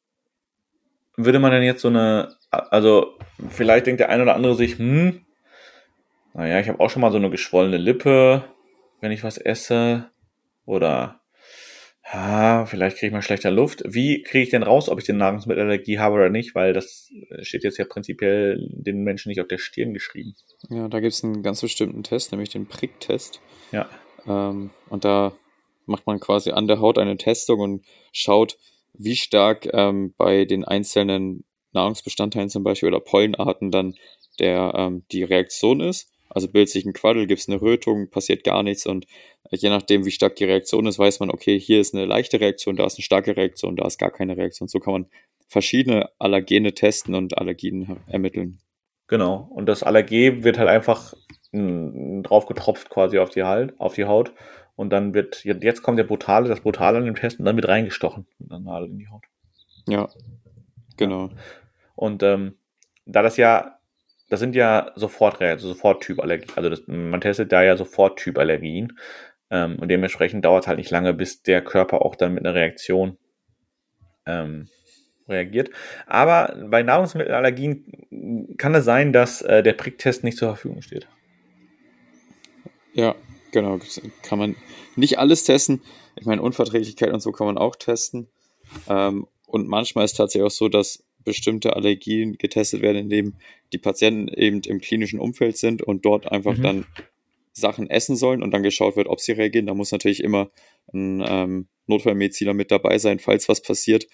würde man denn jetzt so eine, also vielleicht denkt der eine oder andere sich, hm, naja, ich habe auch schon mal so eine geschwollene Lippe, wenn ich was esse oder ja, vielleicht kriege ich mal schlechter Luft. Wie kriege ich denn raus, ob ich eine Nahrungsmittelallergie habe oder nicht? Weil das steht jetzt ja prinzipiell den Menschen nicht auf der Stirn geschrieben. Ja, da gibt es einen ganz bestimmten Test, nämlich den Pricktest. Ja. Ähm, und da macht man quasi an der Haut eine Testung und schaut, wie stark ähm, bei den einzelnen Nahrungsbestandteilen zum Beispiel oder Pollenarten dann der, ähm, die Reaktion ist. Also bildet sich ein Quaddel, gibt es eine Rötung, passiert gar nichts und je nachdem, wie stark die Reaktion ist, weiß man, okay, hier ist eine leichte Reaktion, da ist eine starke Reaktion, da ist gar keine Reaktion. So kann man verschiedene Allergene testen und Allergien ermitteln. Genau. Und das Allergen wird halt einfach drauf getropft quasi auf die, auf die Haut. Und dann wird, jetzt kommt der Brutale, das Brutale an dem Test und dann wird reingestochen. Und dann Nadel in die Haut. Ja, genau. Und ähm, da das ja das sind ja sofort, also sofort Typallergien. Also das, man testet da ja sofort Typallergien. Ähm, und dementsprechend dauert es halt nicht lange, bis der Körper auch dann mit einer Reaktion ähm, reagiert. Aber bei Nahrungsmittelallergien kann es sein, dass äh, der Pricktest nicht zur Verfügung steht. Ja, genau. Kann man nicht alles testen. Ich meine, Unverträglichkeit und so kann man auch testen. Ähm, und manchmal ist es tatsächlich auch so, dass bestimmte Allergien getestet werden, indem die Patienten eben im klinischen Umfeld sind und dort einfach mhm. dann Sachen essen sollen und dann geschaut wird, ob sie reagieren. Da muss natürlich immer ein ähm, Notfallmediziner mit dabei sein, falls was passiert.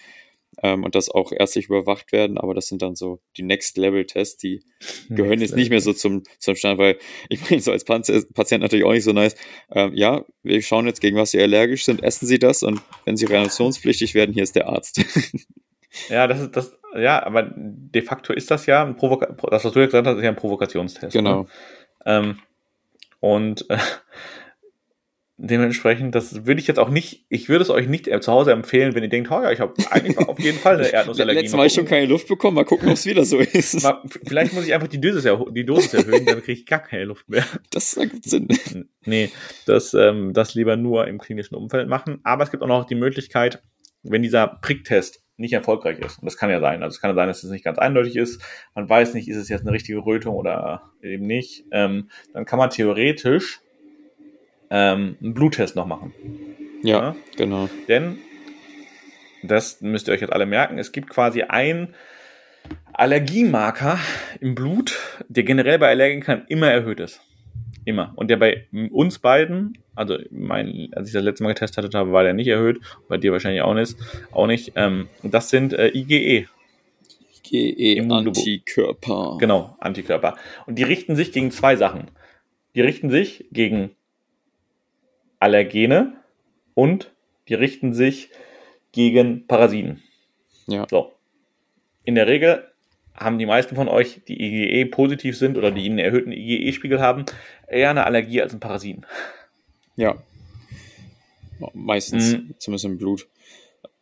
Ähm, und das auch ärztlich überwacht werden, aber das sind dann so die Next-Level-Tests, die gehören Next jetzt nicht mehr so zum, zum Stand, weil ich meine, so als Patient natürlich auch nicht so nice. Ähm, ja, wir schauen jetzt, gegen was Sie allergisch sind, essen Sie das und wenn Sie reanimationspflichtig werden, hier ist der Arzt. ja, das ist das, ja, aber de facto ist das ja ein Provoka das, was du ja gesagt hast, ist ja ein Provokationstest. Genau. Ne? Ähm, und äh, dementsprechend, das würde ich jetzt auch nicht, ich würde es euch nicht zu Hause empfehlen, wenn ihr denkt, oh ja, ich habe eigentlich auf jeden Fall eine Erdnussallergie. Letztes Mal schon keine Luft bekommen, mal gucken, ob es wieder so ist. Mal, vielleicht muss ich einfach die Dosis, die Dosis erhöhen, dann kriege ich gar keine Luft mehr. Das ergibt Sinn. Nee, das, ähm, das lieber nur im klinischen Umfeld machen. Aber es gibt auch noch die Möglichkeit, wenn dieser Pricktest nicht erfolgreich ist, und das kann ja sein, also es kann ja sein, dass es nicht ganz eindeutig ist, man weiß nicht, ist es jetzt eine richtige Rötung oder eben nicht, ähm, dann kann man theoretisch ähm, einen Bluttest noch machen. Ja, ja, genau. Denn, das müsst ihr euch jetzt alle merken, es gibt quasi einen Allergiemarker im Blut, der generell bei Allergikern immer erhöht ist. Immer. Und der bei uns beiden, also mein, als ich das letzte Mal getestet hatte, war der nicht erhöht, bei dir wahrscheinlich auch nicht. Auch nicht. Ähm, das sind äh, IgE. IgE-Antikörper. Genau, Antikörper. Und die richten sich gegen zwei Sachen. Die richten sich gegen Allergene und die richten sich gegen Parasiten. Ja. So. In der Regel haben die meisten von euch, die IgE positiv sind oder die einen erhöhten IgE-Spiegel haben, eher eine Allergie als ein Parasiten. Ja. Meistens, mhm. zumindest im Blut.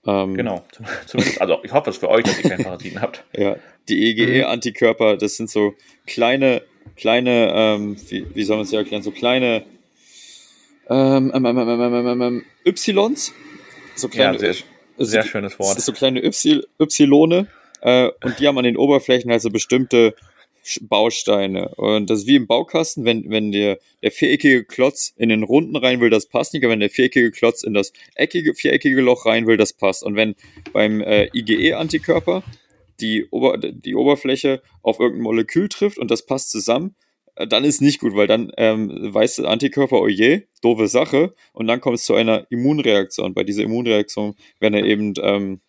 Ähm, genau. Zumindest, also ich hoffe es für euch, dass ihr keine Parasiten habt. Ja, die IgE-Antikörper, das sind so kleine, kleine, ähm, wie, wie soll man es ja erklären, so kleine ähm, ähm, ähm, ähm, Ys, so kleine, ja, sehr, sehr schönes Wort. So kleine y, Ylone äh, und die haben an den Oberflächen also bestimmte Bausteine. Und das ist wie im Baukasten, wenn, wenn der, der viereckige Klotz in den runden rein will, das passt nicht, aber wenn der viereckige Klotz in das eckige, viereckige Loch rein will, das passt. Und wenn beim äh, IgE-Antikörper die, Ober, die Oberfläche auf irgendein Molekül trifft und das passt zusammen, dann ist nicht gut, weil dann ähm, weiß der Antikörper, oh je, doofe Sache, und dann kommt es zu einer Immunreaktion. Bei dieser Immunreaktion werden ja eben ähm,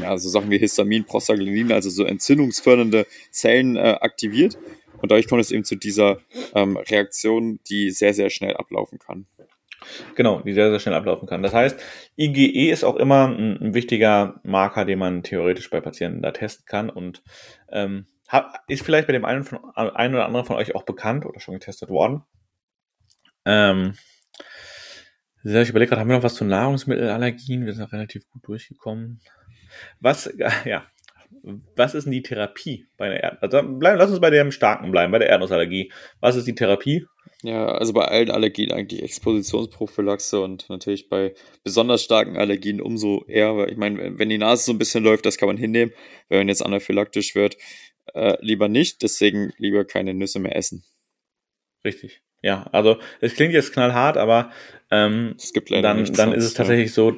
ja, so Sachen wie Histamin, Prostaglandin, also so entzündungsfördernde Zellen äh, aktiviert. Und dadurch kommt es eben zu dieser ähm, Reaktion, die sehr, sehr schnell ablaufen kann. Genau, die sehr, sehr schnell ablaufen kann. Das heißt, IgE ist auch immer ein, ein wichtiger Marker, den man theoretisch bei Patienten da testen kann und ähm, ist vielleicht bei dem einen, von, einen oder anderen von euch auch bekannt oder schon getestet worden. Ähm, ich überlege gerade, haben wir noch was zu Nahrungsmittelallergien? Wir sind relativ gut durchgekommen. Was, ja, was ist denn die Therapie bei einer Erdnuss? Also lass uns bei dem Starken bleiben, bei der Erdnussallergie. Was ist die Therapie? Ja, also bei allen Allergien eigentlich Expositionsprophylaxe und natürlich bei besonders starken Allergien umso eher, weil ich meine, wenn die Nase so ein bisschen läuft, das kann man hinnehmen. Wenn man jetzt anaphylaktisch wird, äh, lieber nicht, deswegen lieber keine Nüsse mehr essen. Richtig. Ja, also es klingt jetzt knallhart, aber ähm, dann, dann ist es tatsächlich ja. so,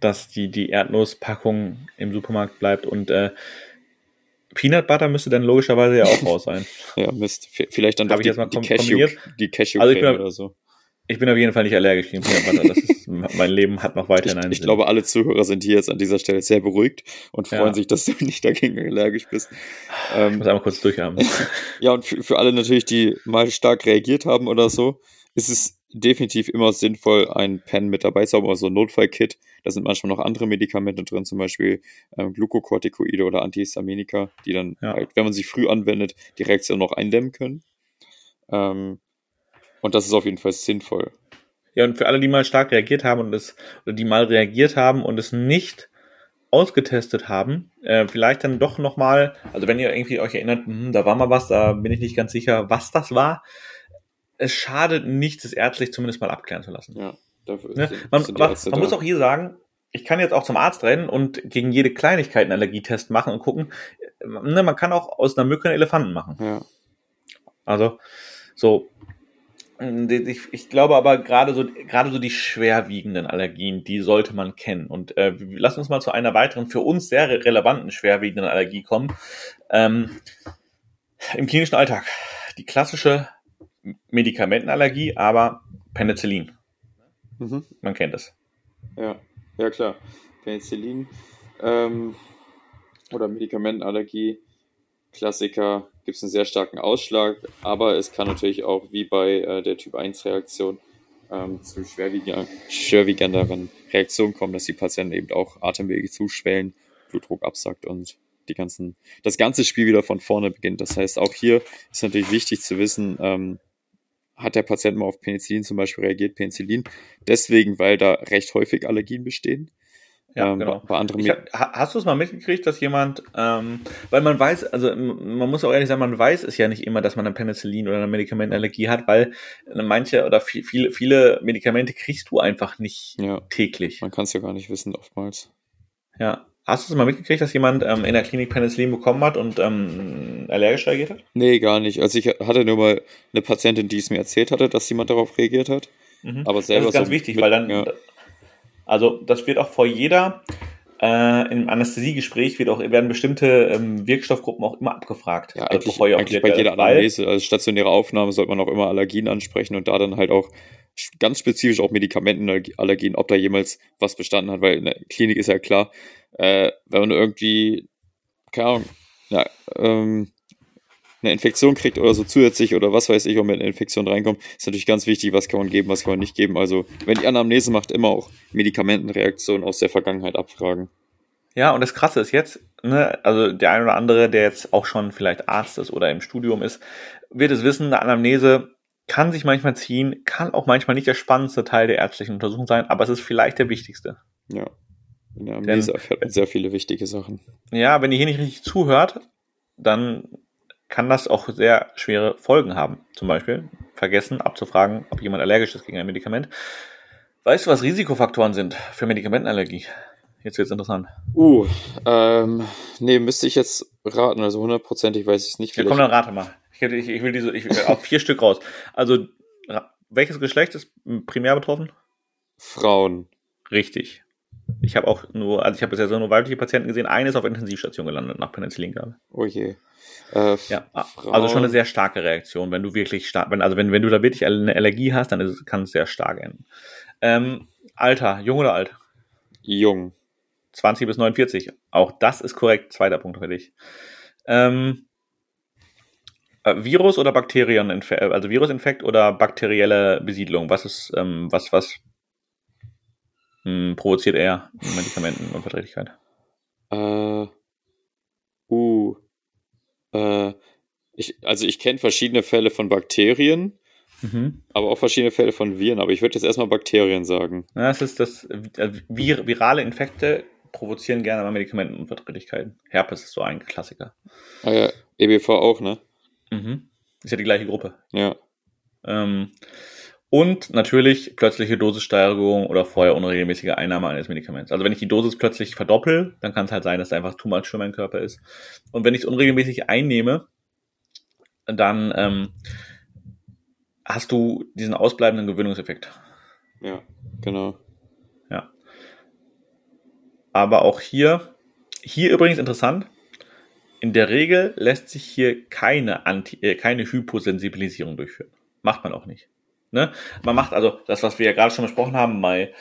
dass die, die Erdnusspackung im Supermarkt bleibt und äh, Peanut Butter müsste dann logischerweise ja auch raus sein. ja, Mist. Vielleicht dann doch die, die, Cashew, die Cashew also bin, oder so. Ich bin auf jeden Fall nicht allergisch gegen Peanut Butter. Ist, mein Leben hat noch weiterhin einen Ich, ich glaube, alle Zuhörer sind hier jetzt an dieser Stelle sehr beruhigt und freuen ja. sich, dass du nicht dagegen allergisch bist. Ich ähm, muss einmal kurz durchhaben. ja, und für, für alle natürlich, die mal stark reagiert haben oder so, ist es definitiv immer sinnvoll, ein Pen mit dabei zu haben, also ein Notfallkit. Da sind manchmal noch andere Medikamente drin, zum Beispiel ähm, Glukokortikoide oder Antihistaminika, die dann ja. halt, wenn man sie früh anwendet, die Reaktion noch eindämmen können. Ähm, und das ist auf jeden Fall sinnvoll. Ja, und für alle, die mal stark reagiert haben und es, oder die mal reagiert haben und es nicht ausgetestet haben, äh, vielleicht dann doch nochmal, also wenn ihr irgendwie euch erinnert, hm, da war mal was, da bin ich nicht ganz sicher, was das war, es schadet nicht, das ärztlich zumindest mal abklären zu lassen. Ja, dafür ne? man, man, man muss auch hier sagen, ich kann jetzt auch zum Arzt rennen und gegen jede Kleinigkeit einen Allergietest machen und gucken. Ne, man kann auch aus einer Mücke einen Elefanten machen. Ja. Also, so. Ich, ich glaube aber gerade so, gerade so die schwerwiegenden Allergien, die sollte man kennen. Und äh, lass uns mal zu einer weiteren, für uns sehr relevanten schwerwiegenden Allergie kommen. Ähm, Im klinischen Alltag. Die klassische Medikamentenallergie, aber Penicillin. Mhm. Man kennt es. Ja, ja klar. Penicillin ähm, oder Medikamentenallergie, Klassiker, gibt es einen sehr starken Ausschlag, aber es kann natürlich auch wie bei äh, der Typ-1-Reaktion ähm, zu schwerwiegenderen Reaktionen kommen, dass die Patienten eben auch Atemwege zuschwellen, Blutdruck absackt und die ganzen, das ganze Spiel wieder von vorne beginnt. Das heißt, auch hier ist natürlich wichtig zu wissen, ähm, hat der Patient mal auf Penicillin zum Beispiel reagiert, Penicillin, deswegen, weil da recht häufig Allergien bestehen. Ja, ähm, genau. Bei anderen hab, hast du es mal mitgekriegt, dass jemand, ähm, weil man weiß, also man muss auch ehrlich sagen, man weiß es ja nicht immer, dass man eine Penicillin oder eine Medikamentenallergie hat, weil manche oder viele, viele Medikamente kriegst du einfach nicht ja. täglich. Man kann es ja gar nicht wissen, oftmals. Ja. Hast du es mal mitgekriegt, dass jemand ähm, in der Klinik Penicillin bekommen hat und ähm, allergisch reagiert hat? Nee, gar nicht. Also ich hatte nur mal eine Patientin, die es mir erzählt hatte, dass jemand darauf reagiert hat. Mhm. Aber selber das ist ganz so wichtig, mit, weil dann, ja. Also das wird auch vor jeder äh, im Anästhesiegespräch wird auch, werden bestimmte ähm, Wirkstoffgruppen auch immer abgefragt. Ja, eigentlich, also eigentlich bei jeder Analyse, also stationäre Aufnahme sollte man auch immer Allergien ansprechen und da dann halt auch ganz spezifisch auch Medikamentenallergien, ob da jemals was bestanden hat, weil in der Klinik ist ja klar, äh, wenn man irgendwie, keine Ahnung, ja, ähm, eine Infektion kriegt oder so zusätzlich oder was weiß ich, ob mit einer Infektion reinkommt, ist natürlich ganz wichtig, was kann man geben, was kann man nicht geben. Also, wenn die Anamnese macht, immer auch Medikamentenreaktionen aus der Vergangenheit abfragen. Ja, und das Krasse ist jetzt, ne, also der ein oder andere, der jetzt auch schon vielleicht Arzt ist oder im Studium ist, wird es wissen, eine Anamnese kann sich manchmal ziehen, kann auch manchmal nicht der spannendste Teil der ärztlichen Untersuchung sein, aber es ist vielleicht der wichtigste. Ja. In der Amnese erfährt man sehr viele wichtige Sachen. Ja, wenn ihr hier nicht richtig zuhört, dann kann das auch sehr schwere Folgen haben. Zum Beispiel vergessen abzufragen, ob jemand allergisch ist gegen ein Medikament. Weißt du, was Risikofaktoren sind für Medikamentenallergie? Jetzt wird es interessant. Uh, ähm, nee, müsste ich jetzt raten, also hundertprozentig weiß ich es nicht. Ja, komm, dann rate mal. Ich, ich, ich will diese, ich will auf vier Stück raus. Also, welches Geschlecht ist primär betroffen? Frauen. Richtig. Ich habe auch nur, also ich habe bisher so nur weibliche Patienten gesehen. Eine ist auf Intensivstation gelandet nach Penicillingabe. Oh je. Äh, ja, also schon eine sehr starke Reaktion, wenn du wirklich stark, wenn, also wenn, wenn du da wirklich eine Allergie hast, dann ist, kann es sehr stark enden. Ähm, Alter, jung oder alt? Jung. 20 bis 49. Auch das ist korrekt. Zweiter Punkt für dich. Ähm, äh, Virus oder Bakterien, also Virusinfekt oder bakterielle Besiedlung? Was ist, ähm, was, was hm, provoziert er Medikamentenunverträglichkeit? Äh, uh, äh, ich, also ich kenne verschiedene Fälle von Bakterien, mhm. aber auch verschiedene Fälle von Viren, aber ich würde jetzt erstmal Bakterien sagen. Ja, das ist das, äh, vir virale Infekte provozieren gerne mal Medikamentenunverträglichkeiten. Herpes ist so ein Klassiker. Ah ja, EBV auch, ne? Mhm. Ist ja die gleiche Gruppe. Ja. Ähm, und natürlich plötzliche Dosissteigerung oder vorher unregelmäßige Einnahme eines Medikaments. Also wenn ich die Dosis plötzlich verdoppel, dann kann es halt sein, dass da einfach too much für meinen Körper ist. Und wenn ich es unregelmäßig einnehme, dann ähm, hast du diesen ausbleibenden Gewöhnungseffekt. Ja, genau. Ja. Aber auch hier, hier übrigens interessant, in der Regel lässt sich hier keine, Anti, äh, keine Hyposensibilisierung durchführen. Macht man auch nicht. Ne? Man macht also das, was wir ja gerade schon besprochen haben, bei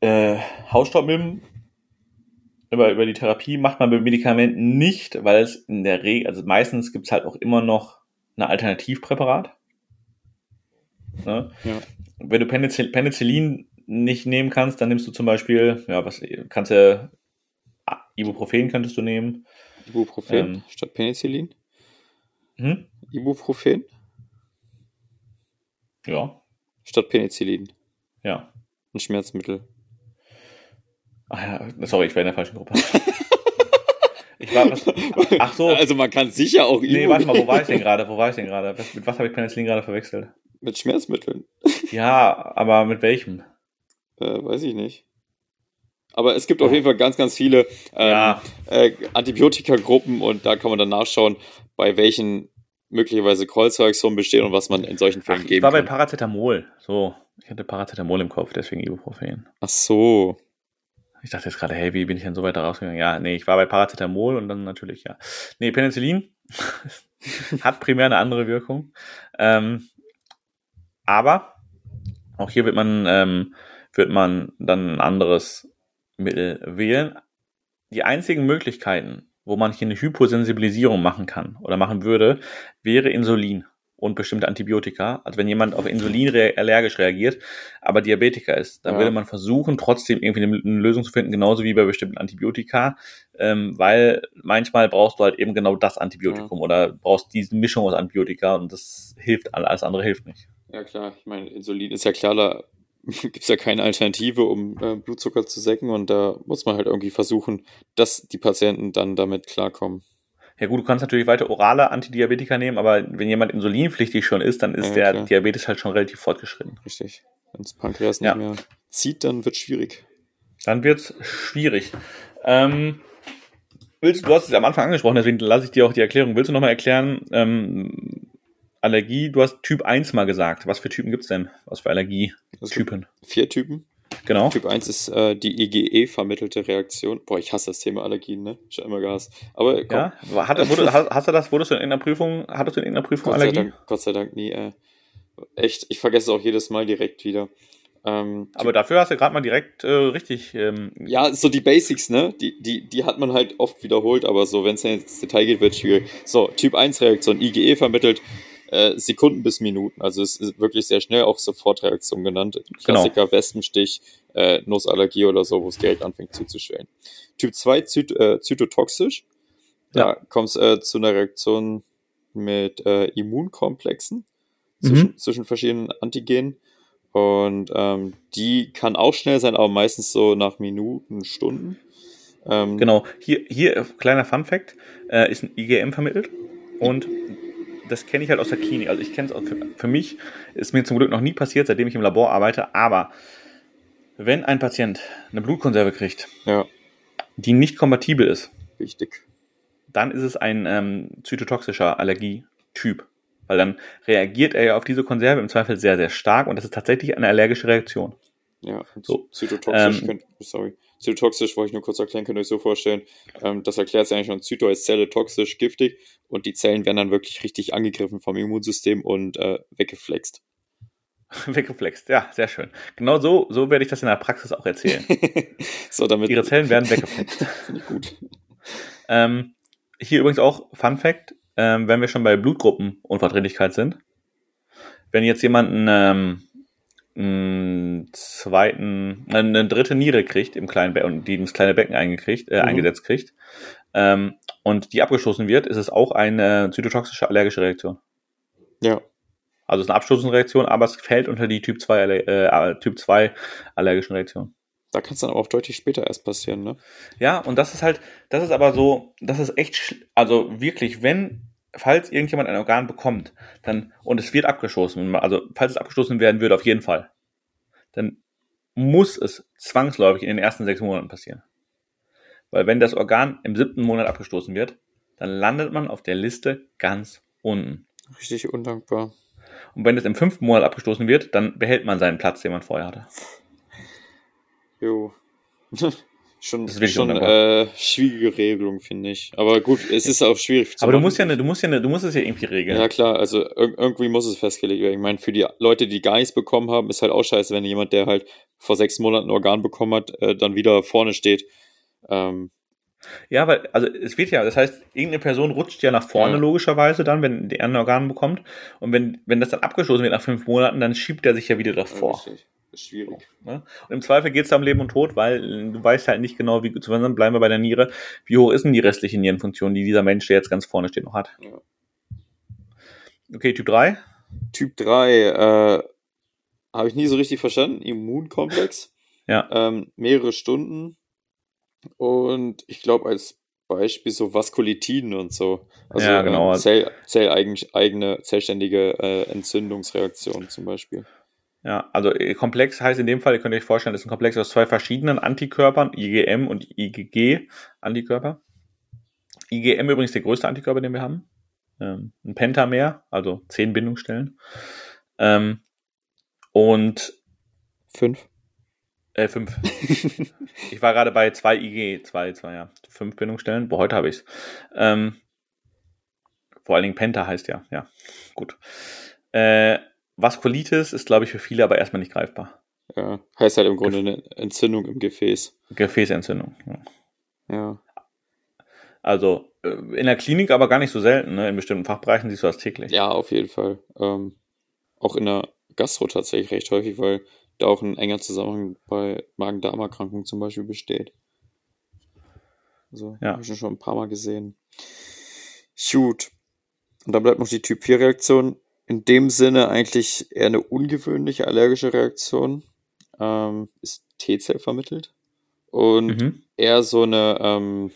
äh, Hausstaubmilben über, über die Therapie macht man bei Medikamenten nicht, weil es in der Regel, also meistens gibt es halt auch immer noch ein Alternativpräparat. Ne? Ja. Wenn du Penicillin, Penicillin nicht nehmen kannst, dann nimmst du zum Beispiel, ja, was kannst du ah, Ibuprofen könntest du nehmen. Ibuprofen ähm, statt Penicillin? Hm? Ibuprofen? Ja. Statt Penicillin. Ja. Ein Schmerzmittel. Ach ja, sorry, ich war in der falschen Gruppe. ich war was, ach so. Also man kann sicher auch Nee, warte mal, wo war ich denn gerade? Wo war ich denn gerade? Mit was habe ich Penicillin gerade verwechselt? Mit Schmerzmitteln. ja, aber mit welchem? Äh, weiß ich nicht. Aber es gibt auf jeden Fall ganz, ganz viele ähm, ja. äh, Antibiotikagruppen und da kann man dann nachschauen, bei welchen möglicherweise Kreuzreaktionen bestehen und was man in solchen Fällen Ach, geben kann. Ich war bei Paracetamol. So, ich hatte Paracetamol im Kopf, deswegen Ibuprofen. Ach so. Ich dachte jetzt gerade, hey, wie bin ich denn so weit rausgegangen? Ja, nee, ich war bei Paracetamol und dann natürlich, ja. Nee, Penicillin hat primär eine andere Wirkung. Ähm, aber auch hier wird man, ähm, wird man dann ein anderes Mittel wählen. die einzigen Möglichkeiten, wo man hier eine Hyposensibilisierung machen kann oder machen würde, wäre Insulin und bestimmte Antibiotika. Also wenn jemand auf Insulin re allergisch reagiert, aber Diabetiker ist, dann ja. würde man versuchen, trotzdem irgendwie eine, eine, Lösung zu finden, genauso wie bei bestimmten Antibiotika, ähm, weil manchmal brauchst du halt eben genau das Antibiotikum ja. oder brauchst diese Mischung aus Antibiotika und das hilft, alles andere hilft nicht. Ja klar, ich meine, Insulin ist ja klar, da gibt es ja keine Alternative, um äh, Blutzucker zu senken und da muss man halt irgendwie versuchen, dass die Patienten dann damit klarkommen. Ja gut, du kannst natürlich weiter orale Antidiabetika nehmen, aber wenn jemand insulinpflichtig schon ist, dann ist ja, der klar. Diabetes halt schon relativ fortgeschritten. Richtig. Wenn das Pankreas ja. nicht mehr zieht, dann wird es schwierig. Dann wird es schwierig. Ähm, willst, du hast es am Anfang angesprochen, deswegen lasse ich dir auch die Erklärung. Willst du nochmal erklären, ähm, Allergie, du hast Typ 1 mal gesagt. Was für Typen gibt es denn? Was für Allergietypen? Vier Typen. Genau. Typ 1 ist äh, die IgE-vermittelte Reaktion. Boah, ich hasse das Thema Allergien, ne? Schon immer gehasst. Aber komm. Ja, hat, wurde, hast du das, wurdest du in irgendeiner Prüfung, hattest du in irgendeiner Prüfung Gott Allergie? Sei Dank, Gott sei Dank nie. Äh, echt, ich vergesse es auch jedes Mal direkt wieder. Ähm, Aber dafür hast du gerade mal direkt äh, richtig. Ähm, ja, so die Basics, ne? Die, die, die hat man halt oft wiederholt, aber so, wenn es ins Detail geht, wird es schwierig. So, Typ 1 Reaktion, IgE vermittelt, äh, Sekunden bis Minuten. Also es ist wirklich sehr schnell auch Sofortreaktion genannt. Genau. Klassiker genau. Wespenstich, äh, Nussallergie oder so, wo es direkt anfängt zuzuschwellen. Typ 2 Zyt äh, zytotoxisch. Da ja. kommt es äh, zu einer Reaktion mit äh, Immunkomplexen zwischen, mhm. zwischen verschiedenen Antigenen. Und ähm, die kann auch schnell sein, aber meistens so nach Minuten, Stunden. Ähm, genau, hier, hier kleiner Fun Fact, äh, ist ein IgM vermittelt und das kenne ich halt aus der Klinik. Also ich kenne es auch für, für, mich, ist mir zum Glück noch nie passiert, seitdem ich im Labor arbeite, aber wenn ein Patient eine Blutkonserve kriegt, ja. die nicht kompatibel ist, Wichtig. dann ist es ein ähm, zytotoxischer Allergietyp. Weil dann reagiert er ja auf diese Konserve im Zweifel sehr, sehr stark und das ist tatsächlich eine allergische Reaktion. Ja, so. zytotoxisch, ähm, könnt, sorry. Zytotoxisch wollte ich nur kurz erklären, könnt ihr euch so vorstellen. Ähm, das erklärt es eigentlich schon. Zyto ist Zelle toxisch, giftig und die Zellen werden dann wirklich richtig angegriffen vom Immunsystem und äh, weggeflext. weggeflext, ja, sehr schön. Genau so, so werde ich das in der Praxis auch erzählen. so, damit Ihre Zellen werden weggeflext. Finde ich gut. Ähm, hier übrigens auch Fun Fact, ähm, wenn wir schon bei Blutgruppenunverträglichkeit sind. Wenn jetzt jemand einen, einen zweiten, eine dritte Niere kriegt im kleinen Be und die ins kleine Becken eingekriegt, äh, mhm. eingesetzt kriegt, ähm, und die abgestoßen wird, ist es auch eine zytotoxische allergische Reaktion. Ja. Also es ist eine Abstoßungsreaktion, aber es fällt unter die Typ 2, äh, typ 2 allergischen Reaktionen. Da kann es dann auch deutlich später erst passieren, ne? Ja, und das ist halt, das ist aber so, das ist echt, also wirklich, wenn, falls irgendjemand ein Organ bekommt, dann, und es wird abgestoßen, also falls es abgestoßen werden würde, auf jeden Fall, dann muss es zwangsläufig in den ersten sechs Monaten passieren. Weil wenn das Organ im siebten Monat abgestoßen wird, dann landet man auf der Liste ganz unten. Richtig undankbar. Und wenn es im fünften Monat abgestoßen wird, dann behält man seinen Platz, den man vorher hatte. Jo. schon schon äh, schwierige Regelung, finde ich. Aber gut, es ist auch schwierig zu Aber du musst ja, ne, du musst ja, ne, du musst es ja irgendwie regeln. Ja klar, also ir irgendwie muss es festgelegt werden. Ich meine, für die Leute, die gar nichts bekommen haben, ist halt auch scheiße, wenn jemand, der halt vor sechs Monaten ein Organ bekommen hat, äh, dann wieder vorne steht. Ähm, ja, weil, also es wird ja, das heißt, irgendeine Person rutscht ja nach vorne ja. logischerweise dann, wenn die ein Organ bekommt. Und wenn, wenn das dann abgestoßen wird nach fünf Monaten, dann schiebt er sich ja wieder davor. Ja, ist schwierig. Ne? Und im Zweifel geht es da um Leben und Tod, weil du weißt halt nicht genau, wie, zu wann bleiben wir bei der Niere, wie hoch ist denn die restliche Nierenfunktion, die dieser Mensch, der jetzt ganz vorne steht, noch hat. Ja. Okay, Typ 3? Typ 3, äh, habe ich nie so richtig verstanden. Immunkomplex. ja. Ähm, mehrere Stunden und ich glaube als Beispiel so Vaskulitiden und so. Also ja, genau. Ähm, Zell, zelleigene, zellständige äh, Entzündungsreaktionen zum Beispiel. Ja, also äh, komplex heißt in dem Fall, ihr könnt euch vorstellen, das ist ein Komplex aus zwei verschiedenen Antikörpern, IgM und IgG-Antikörper. IgM übrigens der größte Antikörper, den wir haben. Ähm, ein Pentamer, also zehn Bindungsstellen. Ähm, und fünf. Äh, fünf. ich war gerade bei zwei IG, zwei, zwei, ja. Fünf Bindungsstellen. Boah, heute habe ich es. Ähm, vor allen Dingen Penta heißt ja, ja. Gut. Äh, Vaskulitis ist, glaube ich, für viele aber erstmal nicht greifbar. Ja, heißt halt im Grunde eine Entzündung im Gefäß. Gefäßentzündung, ja. Ja. Also äh, in der Klinik aber gar nicht so selten, ne? In bestimmten Fachbereichen siehst du das täglich. Ja, auf jeden Fall. Ähm, auch in der Gastro tatsächlich recht häufig, weil da auch ein enger Zusammenhang bei Magen-Darm-Erkrankungen zum Beispiel besteht. Also, ja. habe ich schon ein paar Mal gesehen. Gut. Und dann bleibt noch die Typ 4-Reaktion. In dem Sinne eigentlich eher eine ungewöhnliche allergische Reaktion. Ähm, ist T-Zell vermittelt. Und mhm. eher so eine, ähm,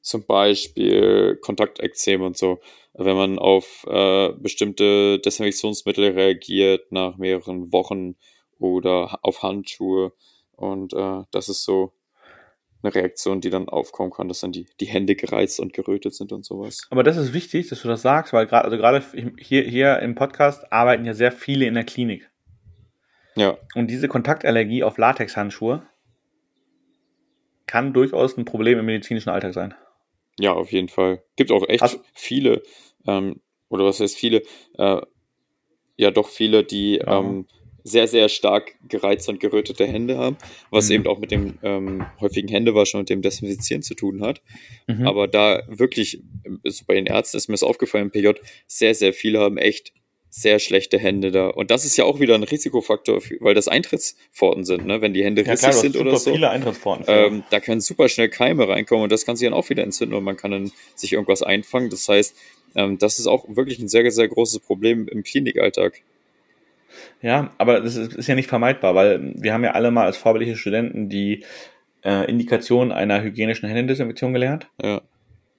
zum Beispiel Kontaktekzem und so. Wenn man auf äh, bestimmte Desinfektionsmittel reagiert nach mehreren Wochen oder auf Handschuhe. Und äh, das ist so eine Reaktion, die dann aufkommen kann, dass dann die, die Hände gereizt und gerötet sind und sowas. Aber das ist wichtig, dass du das sagst, weil gerade, also gerade hier, hier im Podcast arbeiten ja sehr viele in der Klinik. Ja. Und diese Kontaktallergie auf Latexhandschuhe kann durchaus ein Problem im medizinischen Alltag sein. Ja, auf jeden Fall. Gibt auch echt Hast viele, ähm, oder was heißt viele, äh, ja doch viele, die ja. ähm, sehr, sehr stark gereizte und gerötete Hände haben, was mhm. eben auch mit dem ähm, häufigen Händewaschen und dem Desinfizieren zu tun hat. Mhm. Aber da wirklich, so bei den Ärzten ist mir das aufgefallen, PJ, sehr, sehr viele haben echt sehr schlechte Hände da. Und das ist ja auch wieder ein Risikofaktor, weil das Eintrittspforten sind, ne? wenn die Hände ja, rissig klar, sind oder so. Viele Eintrittspforten. Ähm, da können super schnell Keime reinkommen und das kann sich dann auch wieder entzünden und man kann dann sich irgendwas einfangen. Das heißt, ähm, das ist auch wirklich ein sehr, sehr großes Problem im Klinikalltag. Ja, aber das ist, ist ja nicht vermeidbar, weil wir haben ja alle mal als vorbildliche Studenten die äh, Indikation einer hygienischen Händedesinfektion gelernt. Ja.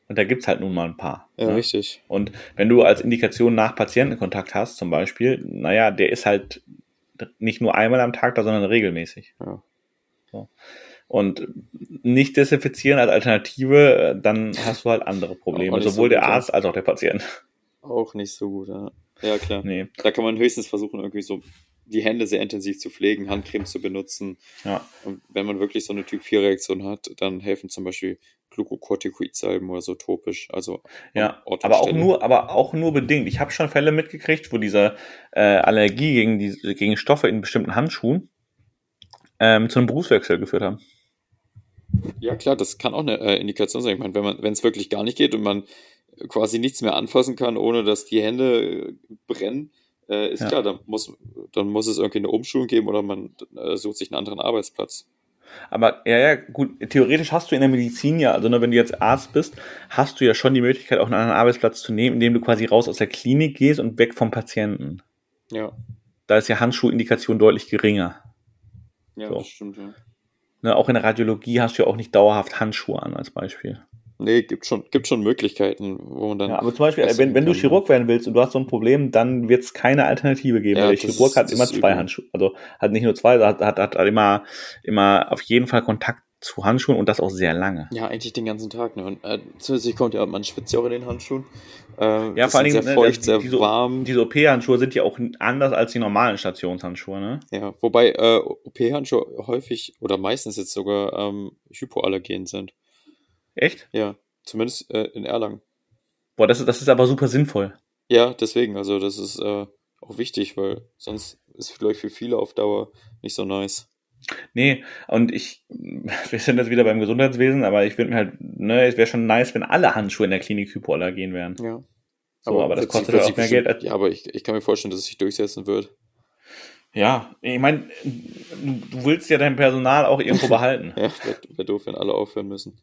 Und da gibt's halt nun mal ein paar. Ja, ne? richtig. Und wenn du als Indikation nach Patientenkontakt hast, zum Beispiel, naja, der ist halt nicht nur einmal am Tag da, sondern regelmäßig. Ja. So. Und nicht desinfizieren als Alternative, äh, dann hast du halt andere Probleme, sowohl so der Arzt als auch der Patient. Auch nicht so gut, ja. Ja, klar. Nee. Da kann man höchstens versuchen, irgendwie so die Hände sehr intensiv zu pflegen, Handcreme zu benutzen. Ja. Und wenn man wirklich so eine Typ-4-Reaktion hat, dann helfen zum Beispiel Glucocorticoid-Salben oder so topisch. Also ja, aber auch nur, aber auch nur bedingt. Ich habe schon Fälle mitgekriegt, wo diese äh, Allergie gegen die gegen Stoffe in bestimmten Handschuhen ähm, zu einem Berufswechsel geführt haben. Ja, klar, das kann auch eine äh, Indikation sein. Ich meine, wenn man, wenn es wirklich gar nicht geht und man quasi nichts mehr anfassen kann, ohne dass die Hände äh, brennen, äh, ist ja. klar, dann muss, dann muss es irgendwie eine Umschulung geben oder man äh, sucht sich einen anderen Arbeitsplatz. Aber ja, ja, gut, theoretisch hast du in der Medizin ja, also ne, wenn du jetzt Arzt bist, hast du ja schon die Möglichkeit, auch einen anderen Arbeitsplatz zu nehmen, indem du quasi raus aus der Klinik gehst und weg vom Patienten. Ja. Da ist ja Handschuhindikation deutlich geringer. Ja, so. das stimmt, ja. Ne, auch in der Radiologie hast du ja auch nicht dauerhaft Handschuhe an, als Beispiel. Nee, gibt schon, gibt schon Möglichkeiten, wo man dann. Ja, aber zum Beispiel, wenn, wenn du Chirurg werden willst und du hast so ein Problem, dann wird es keine Alternative geben. Ja, der Chirurg hat immer zwei übel. Handschuhe. Also hat nicht nur zwei, hat, hat, hat immer, immer auf jeden Fall Kontakt zu Handschuhen und das auch sehr lange. Ja, eigentlich den ganzen Tag. Ne? Und äh, zusätzlich kommt ja, man schwitzt ja auch in den Handschuhen. Äh, ja, vor allem sehr ne, feucht, sehr diese, warm. Diese OP-Handschuhe sind ja auch anders als die normalen Stationshandschuhe, ne? Ja, wobei äh, OP-Handschuhe häufig oder meistens jetzt sogar ähm, hypoallergen sind. Echt? Ja, zumindest äh, in Erlangen. Boah, das ist, das ist aber super sinnvoll. Ja, deswegen, also das ist äh, auch wichtig, weil sonst ist vielleicht für viele auf Dauer nicht so nice. Nee, und ich, wir sind jetzt wieder beim Gesundheitswesen, aber ich würde mir halt, ne, es wäre schon nice, wenn alle Handschuhe in der Klinik hypoallergen wären. Ja. So, aber, aber das kostet ja auch mehr Geld. Als ja, aber ich, ich kann mir vorstellen, dass es sich durchsetzen wird. Ja, ich meine, du willst ja dein Personal auch irgendwo behalten. ja, wäre wär doof, wenn alle aufhören müssen.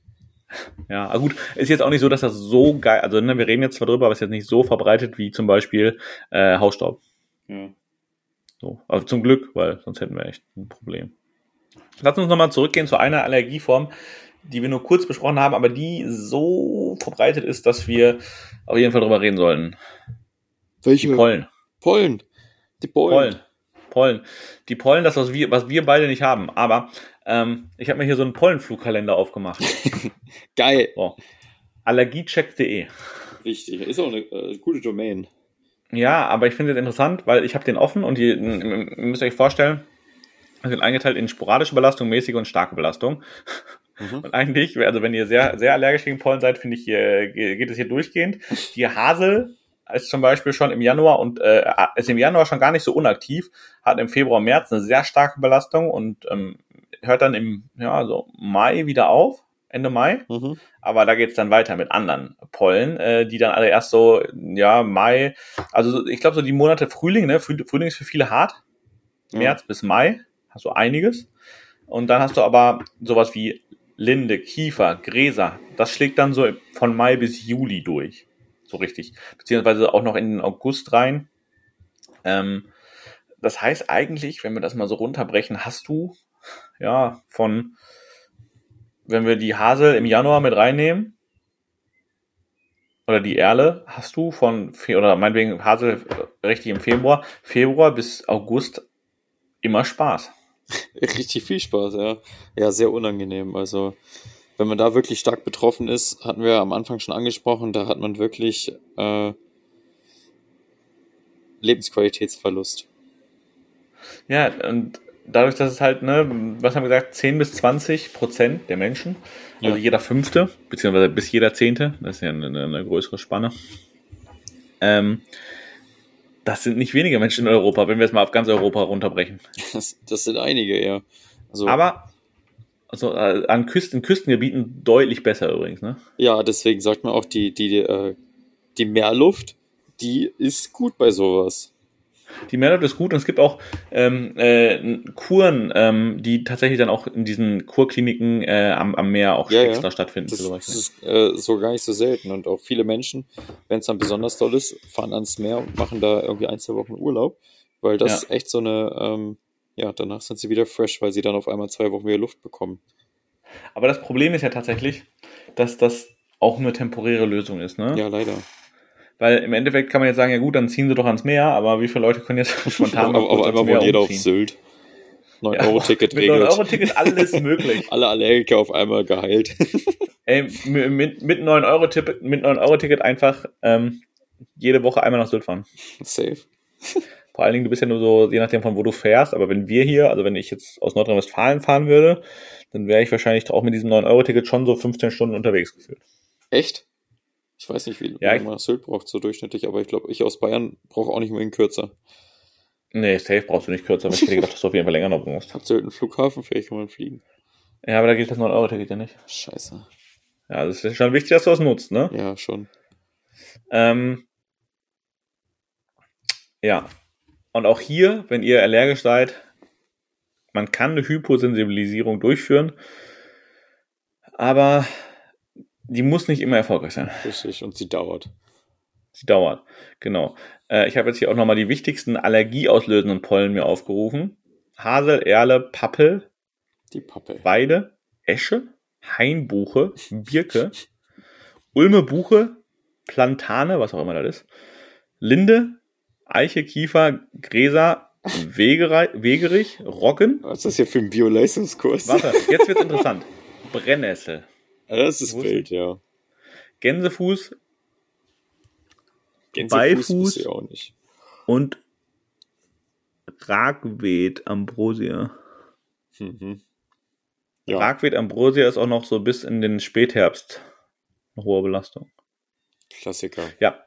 Ja, aber gut, ist jetzt auch nicht so, dass das so geil, also ne, wir reden jetzt zwar drüber, aber es ist jetzt nicht so verbreitet wie zum Beispiel äh, Hausstaub. Ja. So, aber zum Glück, weil sonst hätten wir echt ein Problem. Lass uns nochmal zurückgehen zu einer Allergieform, die wir nur kurz besprochen haben, aber die so verbreitet ist, dass wir auf jeden Fall drüber reden sollten. Welche? Die Pollen. Pollen. Die Pollen. Pollen. Pollen. Die Pollen, das, was wir, was wir beide nicht haben. Aber ähm, ich habe mir hier so einen Pollenflugkalender aufgemacht. Geil. So. Allergiecheck.de. Richtig, ist auch eine äh, gute Domain. Ja, aber ich finde es interessant, weil ich habe den offen und ihr müsst euch vorstellen, wir sind eingeteilt in sporadische Belastung, mäßige und starke Belastung. Mhm. Und eigentlich, also wenn ihr sehr, sehr allergisch gegen Pollen seid, finde ich, hier, geht es hier durchgehend. Die Hasel ist zum Beispiel schon im Januar und äh, ist im Januar schon gar nicht so unaktiv, hat im Februar, März eine sehr starke Belastung und ähm, hört dann im ja, so Mai wieder auf, Ende Mai. Mhm. Aber da geht es dann weiter mit anderen Pollen, äh, die dann alle erst so, ja, Mai, also ich glaube so die Monate Frühling, ne? Frühling ist für viele hart. März ja. bis Mai, hast du einiges. Und dann hast du aber sowas wie Linde, Kiefer, Gräser. Das schlägt dann so von Mai bis Juli durch. So richtig. Beziehungsweise auch noch in den August rein. Ähm, das heißt eigentlich, wenn wir das mal so runterbrechen, hast du ja von, wenn wir die Hasel im Januar mit reinnehmen, oder die Erle, hast du von, oder meinetwegen Hasel richtig im Februar, Februar bis August immer Spaß. Richtig viel Spaß, ja. Ja, sehr unangenehm. Also, wenn man da wirklich stark betroffen ist, hatten wir am Anfang schon angesprochen, da hat man wirklich äh, Lebensqualitätsverlust. Ja, und dadurch, dass es halt, ne, was haben wir gesagt, 10 bis 20 Prozent der Menschen, also ja. jeder Fünfte, beziehungsweise bis jeder Zehnte, das ist ja eine, eine größere Spanne, ähm, das sind nicht wenige Menschen in Europa, wenn wir es mal auf ganz Europa runterbrechen. Das, das sind einige, ja. Also, Aber also, äh, an Küsten, Küstengebieten deutlich besser übrigens, ne? Ja, deswegen sagt man auch, die, die, äh, die Meerluft, die ist gut bei sowas. Die Mehrwert ist gut und es gibt auch ähm, äh, Kuren, ähm, die tatsächlich dann auch in diesen Kurkliniken äh, am, am Meer auch ja, extra ja. stattfinden. Das, das ist äh, so gar nicht so selten und auch viele Menschen, wenn es dann besonders toll ist, fahren ans Meer und machen da irgendwie ein, zwei Wochen Urlaub, weil das ja. echt so eine, ähm, ja, danach sind sie wieder fresh, weil sie dann auf einmal zwei Wochen mehr Luft bekommen. Aber das Problem ist ja tatsächlich, dass das auch eine temporäre Lösung ist, ne? Ja, leider. Weil im Endeffekt kann man jetzt sagen, ja gut, dann ziehen sie doch ans Meer, aber wie viele Leute können jetzt spontan auf, auf einmal wohnt jeder auf Sylt. 9-Euro-Ticket regelt. 9-Euro-Ticket alles möglich. Alle Allergiker auf einmal geheilt. Ey, mit, mit 9-Euro-Ticket mit 9 einfach ähm, jede Woche einmal nach Sylt fahren. Safe. Vor allen Dingen, du bist ja nur so, je nachdem von wo du fährst, aber wenn wir hier, also wenn ich jetzt aus Nordrhein-Westfalen fahren würde, dann wäre ich wahrscheinlich auch mit diesem 9-Euro-Ticket schon so 15 Stunden unterwegs gefühlt. Echt? Ich weiß nicht, wie ja, lange Sylt braucht so durchschnittlich, aber ich glaube, ich aus Bayern brauche auch nicht unbedingt kürzer. Nee, safe brauchst du nicht kürzer, aber ich hätte gedacht, dass du auf jeden Fall länger noch brauchst. Hat Sylt einen Flughafen? Vielleicht kann man fliegen. Ja, aber da geht das 9-Euro-Ticket ja nicht. Scheiße. Ja, das ist schon wichtig, dass du das nutzt, ne? Ja, schon. Ähm, ja. Und auch hier, wenn ihr allergisch seid, man kann eine Hyposensibilisierung durchführen, aber die muss nicht immer erfolgreich sein. Richtig, und sie dauert. Sie dauert, genau. Äh, ich habe jetzt hier auch nochmal die wichtigsten allergieauslösenden Pollen mir aufgerufen. Hasel, Erle, Pappel, die Pappel. Weide, Esche, Hainbuche, Birke, Ulme, Buche, Plantane, was auch immer das ist, Linde, Eiche, Kiefer, Gräser, Wegerich, Roggen. Was ist das hier für ein Bio-Leistungskurs? Warte, jetzt wird's interessant. Brennnessel. Das ist wild, ja. Gänsefuß, Gänsefuß Beifuß ich auch nicht. und Ragweed Ambrosia. Mhm. Ja. Ragweed Ambrosia ist auch noch so bis in den Spätherbst eine hohe Belastung. Klassiker. Ja.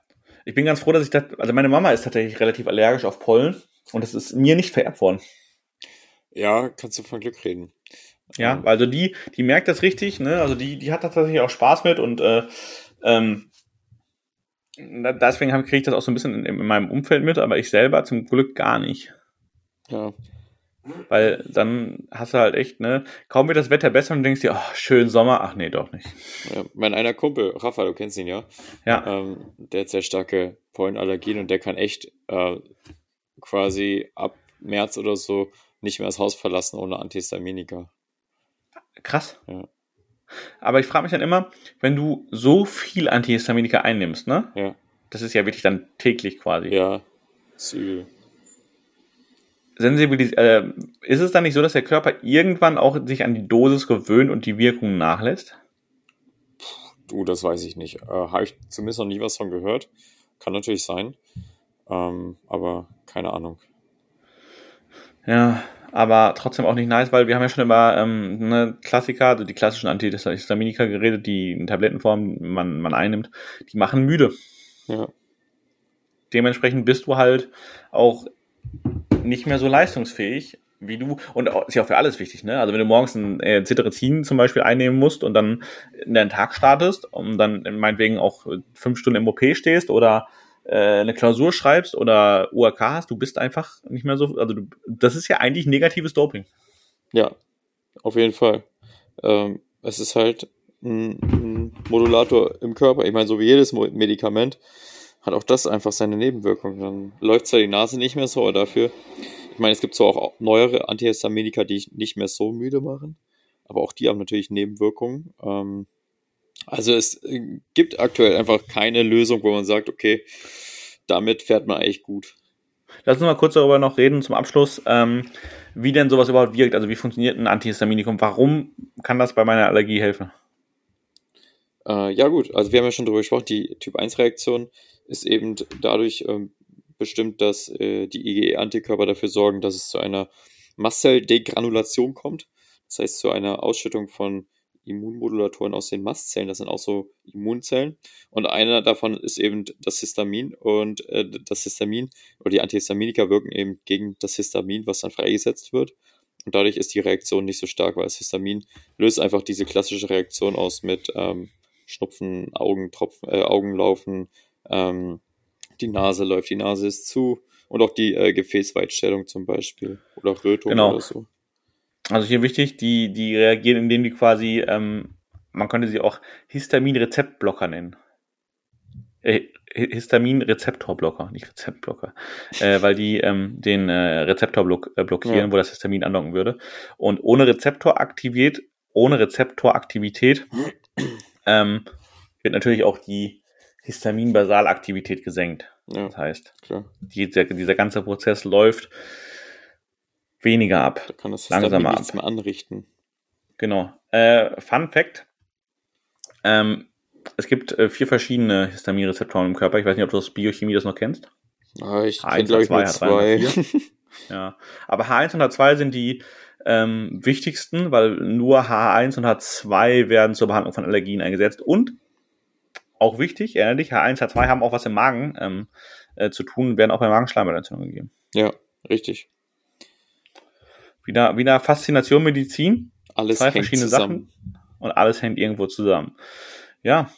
Ich bin ganz froh, dass ich das, also meine Mama ist tatsächlich relativ allergisch auf Pollen und das ist mir nicht vererbt worden. Ja, kannst du von Glück reden. Ja, also die, die merkt das richtig, ne? Also die, die hat tatsächlich auch Spaß mit und äh, ähm, deswegen kriege ich das auch so ein bisschen in, in, meinem Umfeld mit, aber ich selber zum Glück gar nicht. Ja. Weil dann hast du halt echt, ne, kaum wird das Wetter besser und denkst dir, oh, schön Sommer, ach nee, doch nicht. Ja, mein einer Kumpel, Rafa, du kennst ihn ja. Ja. Ähm, der hat sehr starke Pollenallergien und der kann echt äh, quasi ab März oder so nicht mehr das Haus verlassen ohne Antihistaminika. Krass. Ja. Aber ich frage mich dann immer, wenn du so viel Antihistaminika einnimmst, ne? Ja. Das ist ja wirklich dann täglich quasi. Ja. Ist übel. Sensibilis äh, ist es dann nicht so, dass der Körper irgendwann auch sich an die Dosis gewöhnt und die Wirkung nachlässt? Du, das weiß ich nicht. Äh, Habe ich zumindest noch nie was von gehört. Kann natürlich sein. Ähm, aber keine Ahnung. Ja, aber trotzdem auch nicht nice, weil wir haben ja schon über ähm, ne, Klassiker, also die klassischen Antihistaminika geredet, die in Tablettenform man, man einnimmt, die machen müde. Ja. Dementsprechend bist du halt auch nicht mehr so leistungsfähig wie du, und ist ja auch für alles wichtig, ne? Also wenn du morgens ein äh, Cetirizin zum Beispiel einnehmen musst und dann in deinen Tag startest und dann meinetwegen auch fünf Stunden im OP stehst oder eine Klausur schreibst oder UAK hast, du bist einfach nicht mehr so, also du, das ist ja eigentlich negatives Doping. Ja, auf jeden Fall. Ähm, es ist halt ein, ein Modulator im Körper. Ich meine, so wie jedes Medikament hat auch das einfach seine Nebenwirkungen. Dann läuft zwar die Nase nicht mehr so, aber dafür ich meine, es gibt zwar auch neuere Antihistaminika, die nicht mehr so müde machen, aber auch die haben natürlich Nebenwirkungen. Ähm, also es äh, gibt aktuell einfach keine Lösung, wo man sagt, okay, damit fährt man eigentlich gut. Lass uns mal kurz darüber noch reden zum Abschluss, ähm, wie denn sowas überhaupt wirkt. Also wie funktioniert ein Antihistaminikum? Warum kann das bei meiner Allergie helfen? Äh, ja gut, also wir haben ja schon darüber gesprochen, die Typ-1-Reaktion ist eben dadurch ähm, bestimmt, dass äh, die IgE-Antikörper dafür sorgen, dass es zu einer Mastzelldegranulation kommt. Das heißt, zu einer Ausschüttung von Immunmodulatoren aus den Mastzellen. Das sind auch so Immunzellen. Und einer davon ist eben das Histamin. Und äh, das Histamin oder die Antihistaminika wirken eben gegen das Histamin, was dann freigesetzt wird. Und dadurch ist die Reaktion nicht so stark, weil das Histamin löst einfach diese klassische Reaktion aus mit ähm, Schnupfen, Augentropfen, äh, Augenlaufen, ähm, die Nase läuft, die Nase ist zu und auch die äh, Gefäßweitstellung zum Beispiel oder Rötung genau. oder so. Also hier wichtig, die, die reagieren, indem die quasi, ähm, man könnte sie auch Histamin-Rezeptblocker nennen. Äh, Histamin-Rezeptorblocker, nicht Rezeptblocker, äh, weil die ähm, den äh, Rezeptor block, äh, blockieren, ja. wo das Histamin andocken würde. Und ohne Rezeptoraktivität, ohne Rezeptoraktivität ähm, wird natürlich auch die Histaminbasalaktivität gesenkt. Ja, das heißt, die, der, dieser ganze Prozess läuft weniger ab. Da kann das langsamer nichts ab. mehr anrichten. Genau. Äh, Fun Fact: ähm, Es gibt äh, vier verschiedene Histaminrezeptoren im Körper. Ich weiß nicht, ob du aus Biochemie das noch kennst. Ah, ich kenne, glaube ich, nur zwei. ja. Aber H1 und H2 sind die ähm, wichtigsten, weil nur H1 und H2 werden zur Behandlung von Allergien eingesetzt. Und auch wichtig, erinnere dich, H1, H2 haben auch was im Magen ähm, äh, zu tun, werden auch bei Magenschleimhautentzündung gegeben. Ja, richtig. Wieder, wieder Faszination Medizin. Alles Zwei verschiedene zusammen. Sachen und alles hängt irgendwo zusammen. Ja,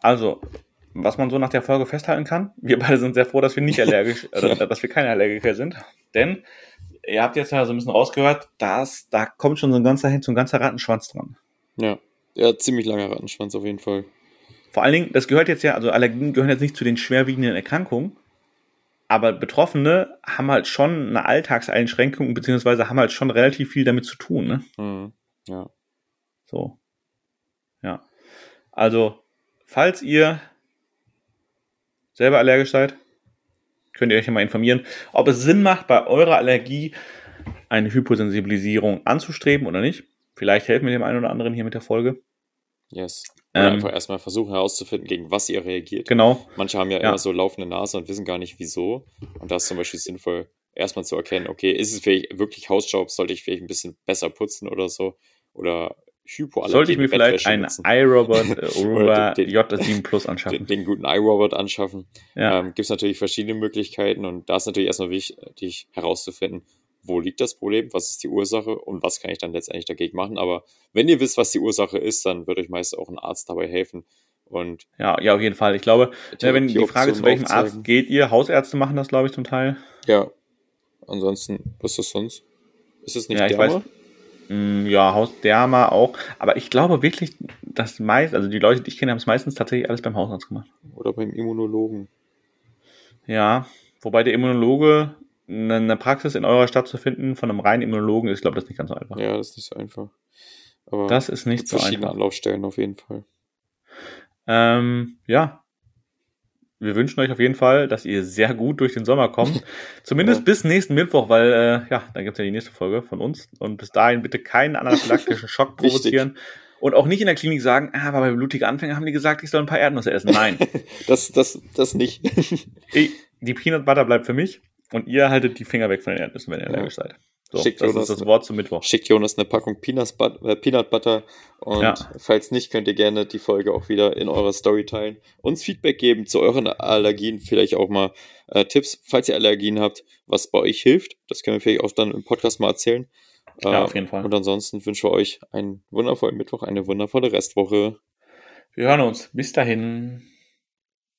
also, was man so nach der Folge festhalten kann, wir beide sind sehr froh, dass wir nicht allergisch, oder dass wir keine Allergiker sind. Denn ihr habt jetzt ja so ein bisschen rausgehört, dass, da kommt schon so ein ganzer, so ein ganzer Rattenschwanz dran. Ja, ja, ziemlich langer Rattenschwanz auf jeden Fall. Vor allen Dingen, das gehört jetzt ja, also Allergien gehören jetzt nicht zu den schwerwiegenden Erkrankungen, aber Betroffene haben halt schon eine Alltagseinschränkung, beziehungsweise haben halt schon relativ viel damit zu tun, ne? Mhm. Ja. So. Ja. Also, falls ihr selber allergisch seid, könnt ihr euch ja mal informieren, ob es Sinn macht, bei eurer Allergie eine Hyposensibilisierung anzustreben oder nicht. Vielleicht helfen wir dem einen oder anderen hier mit der Folge. Yes. Oder ähm, einfach erstmal versuchen herauszufinden, gegen was ihr reagiert. Genau. Manche haben ja, ja, immer so laufende Nase und wissen gar nicht wieso. Und da ist zum Beispiel sinnvoll, erstmal zu erkennen, okay, ist es wirklich Hausstaub, sollte ich vielleicht ein bisschen besser putzen oder so? Oder Hypoallergie. Sollte ich mir vielleicht einen iRobot Aurora J7 Plus anschaffen? Den, den guten iRobot anschaffen. Ja. Ähm, Gibt es natürlich verschiedene Möglichkeiten und da ist natürlich erstmal wichtig herauszufinden, wo liegt das Problem, was ist die Ursache und was kann ich dann letztendlich dagegen machen. Aber wenn ihr wisst, was die Ursache ist, dann wird euch meist auch ein Arzt dabei helfen. Und ja, ja, auf jeden Fall. Ich glaube, die, wenn die, die Frage, zu welchem aufzeigen. Arzt geht ihr, Hausärzte machen das, glaube ich, zum Teil. Ja. Ansonsten, was ist das sonst? Ist es nicht ja, Derma? Mm, ja, Hausderma auch. Aber ich glaube wirklich, dass meist, also die Leute, die ich kenne, haben es meistens tatsächlich alles beim Hausarzt gemacht. Oder beim Immunologen. Ja, wobei der Immunologe eine Praxis in eurer Stadt zu finden von einem reinen Immunologen ist, glaube ich, das nicht ganz so einfach. Ja, das ist nicht so einfach. Aber das ist nicht so einfach. Verschiedene Anlaufstellen auf jeden Fall. Ähm, ja. Wir wünschen euch auf jeden Fall, dass ihr sehr gut durch den Sommer kommt. Zumindest ja. bis nächsten Mittwoch, weil, äh, ja, dann gibt's ja die nächste Folge von uns. Und bis dahin bitte keinen anaphylaktischen Schock provozieren. Und auch nicht in der Klinik sagen, ah, aber bei blutigen Anfängern haben die gesagt, ich soll ein paar Erdnüsse essen. Nein. das, das, das nicht. die Peanut Butter bleibt für mich. Und ihr haltet die Finger weg von den Erdnüssen, wenn ihr allergisch seid. So, schickt das Jonas ist das Wort zum Mittwoch. Schickt Jonas eine Packung äh, Peanut Butter und ja. falls nicht, könnt ihr gerne die Folge auch wieder in eurer Story teilen. Uns Feedback geben zu euren Allergien, vielleicht auch mal äh, Tipps, falls ihr Allergien habt, was bei euch hilft. Das können wir vielleicht auch dann im Podcast mal erzählen. Äh, ja, auf jeden Fall. Und ansonsten wünschen wir euch einen wundervollen Mittwoch, eine wundervolle Restwoche. Wir hören uns. Bis dahin.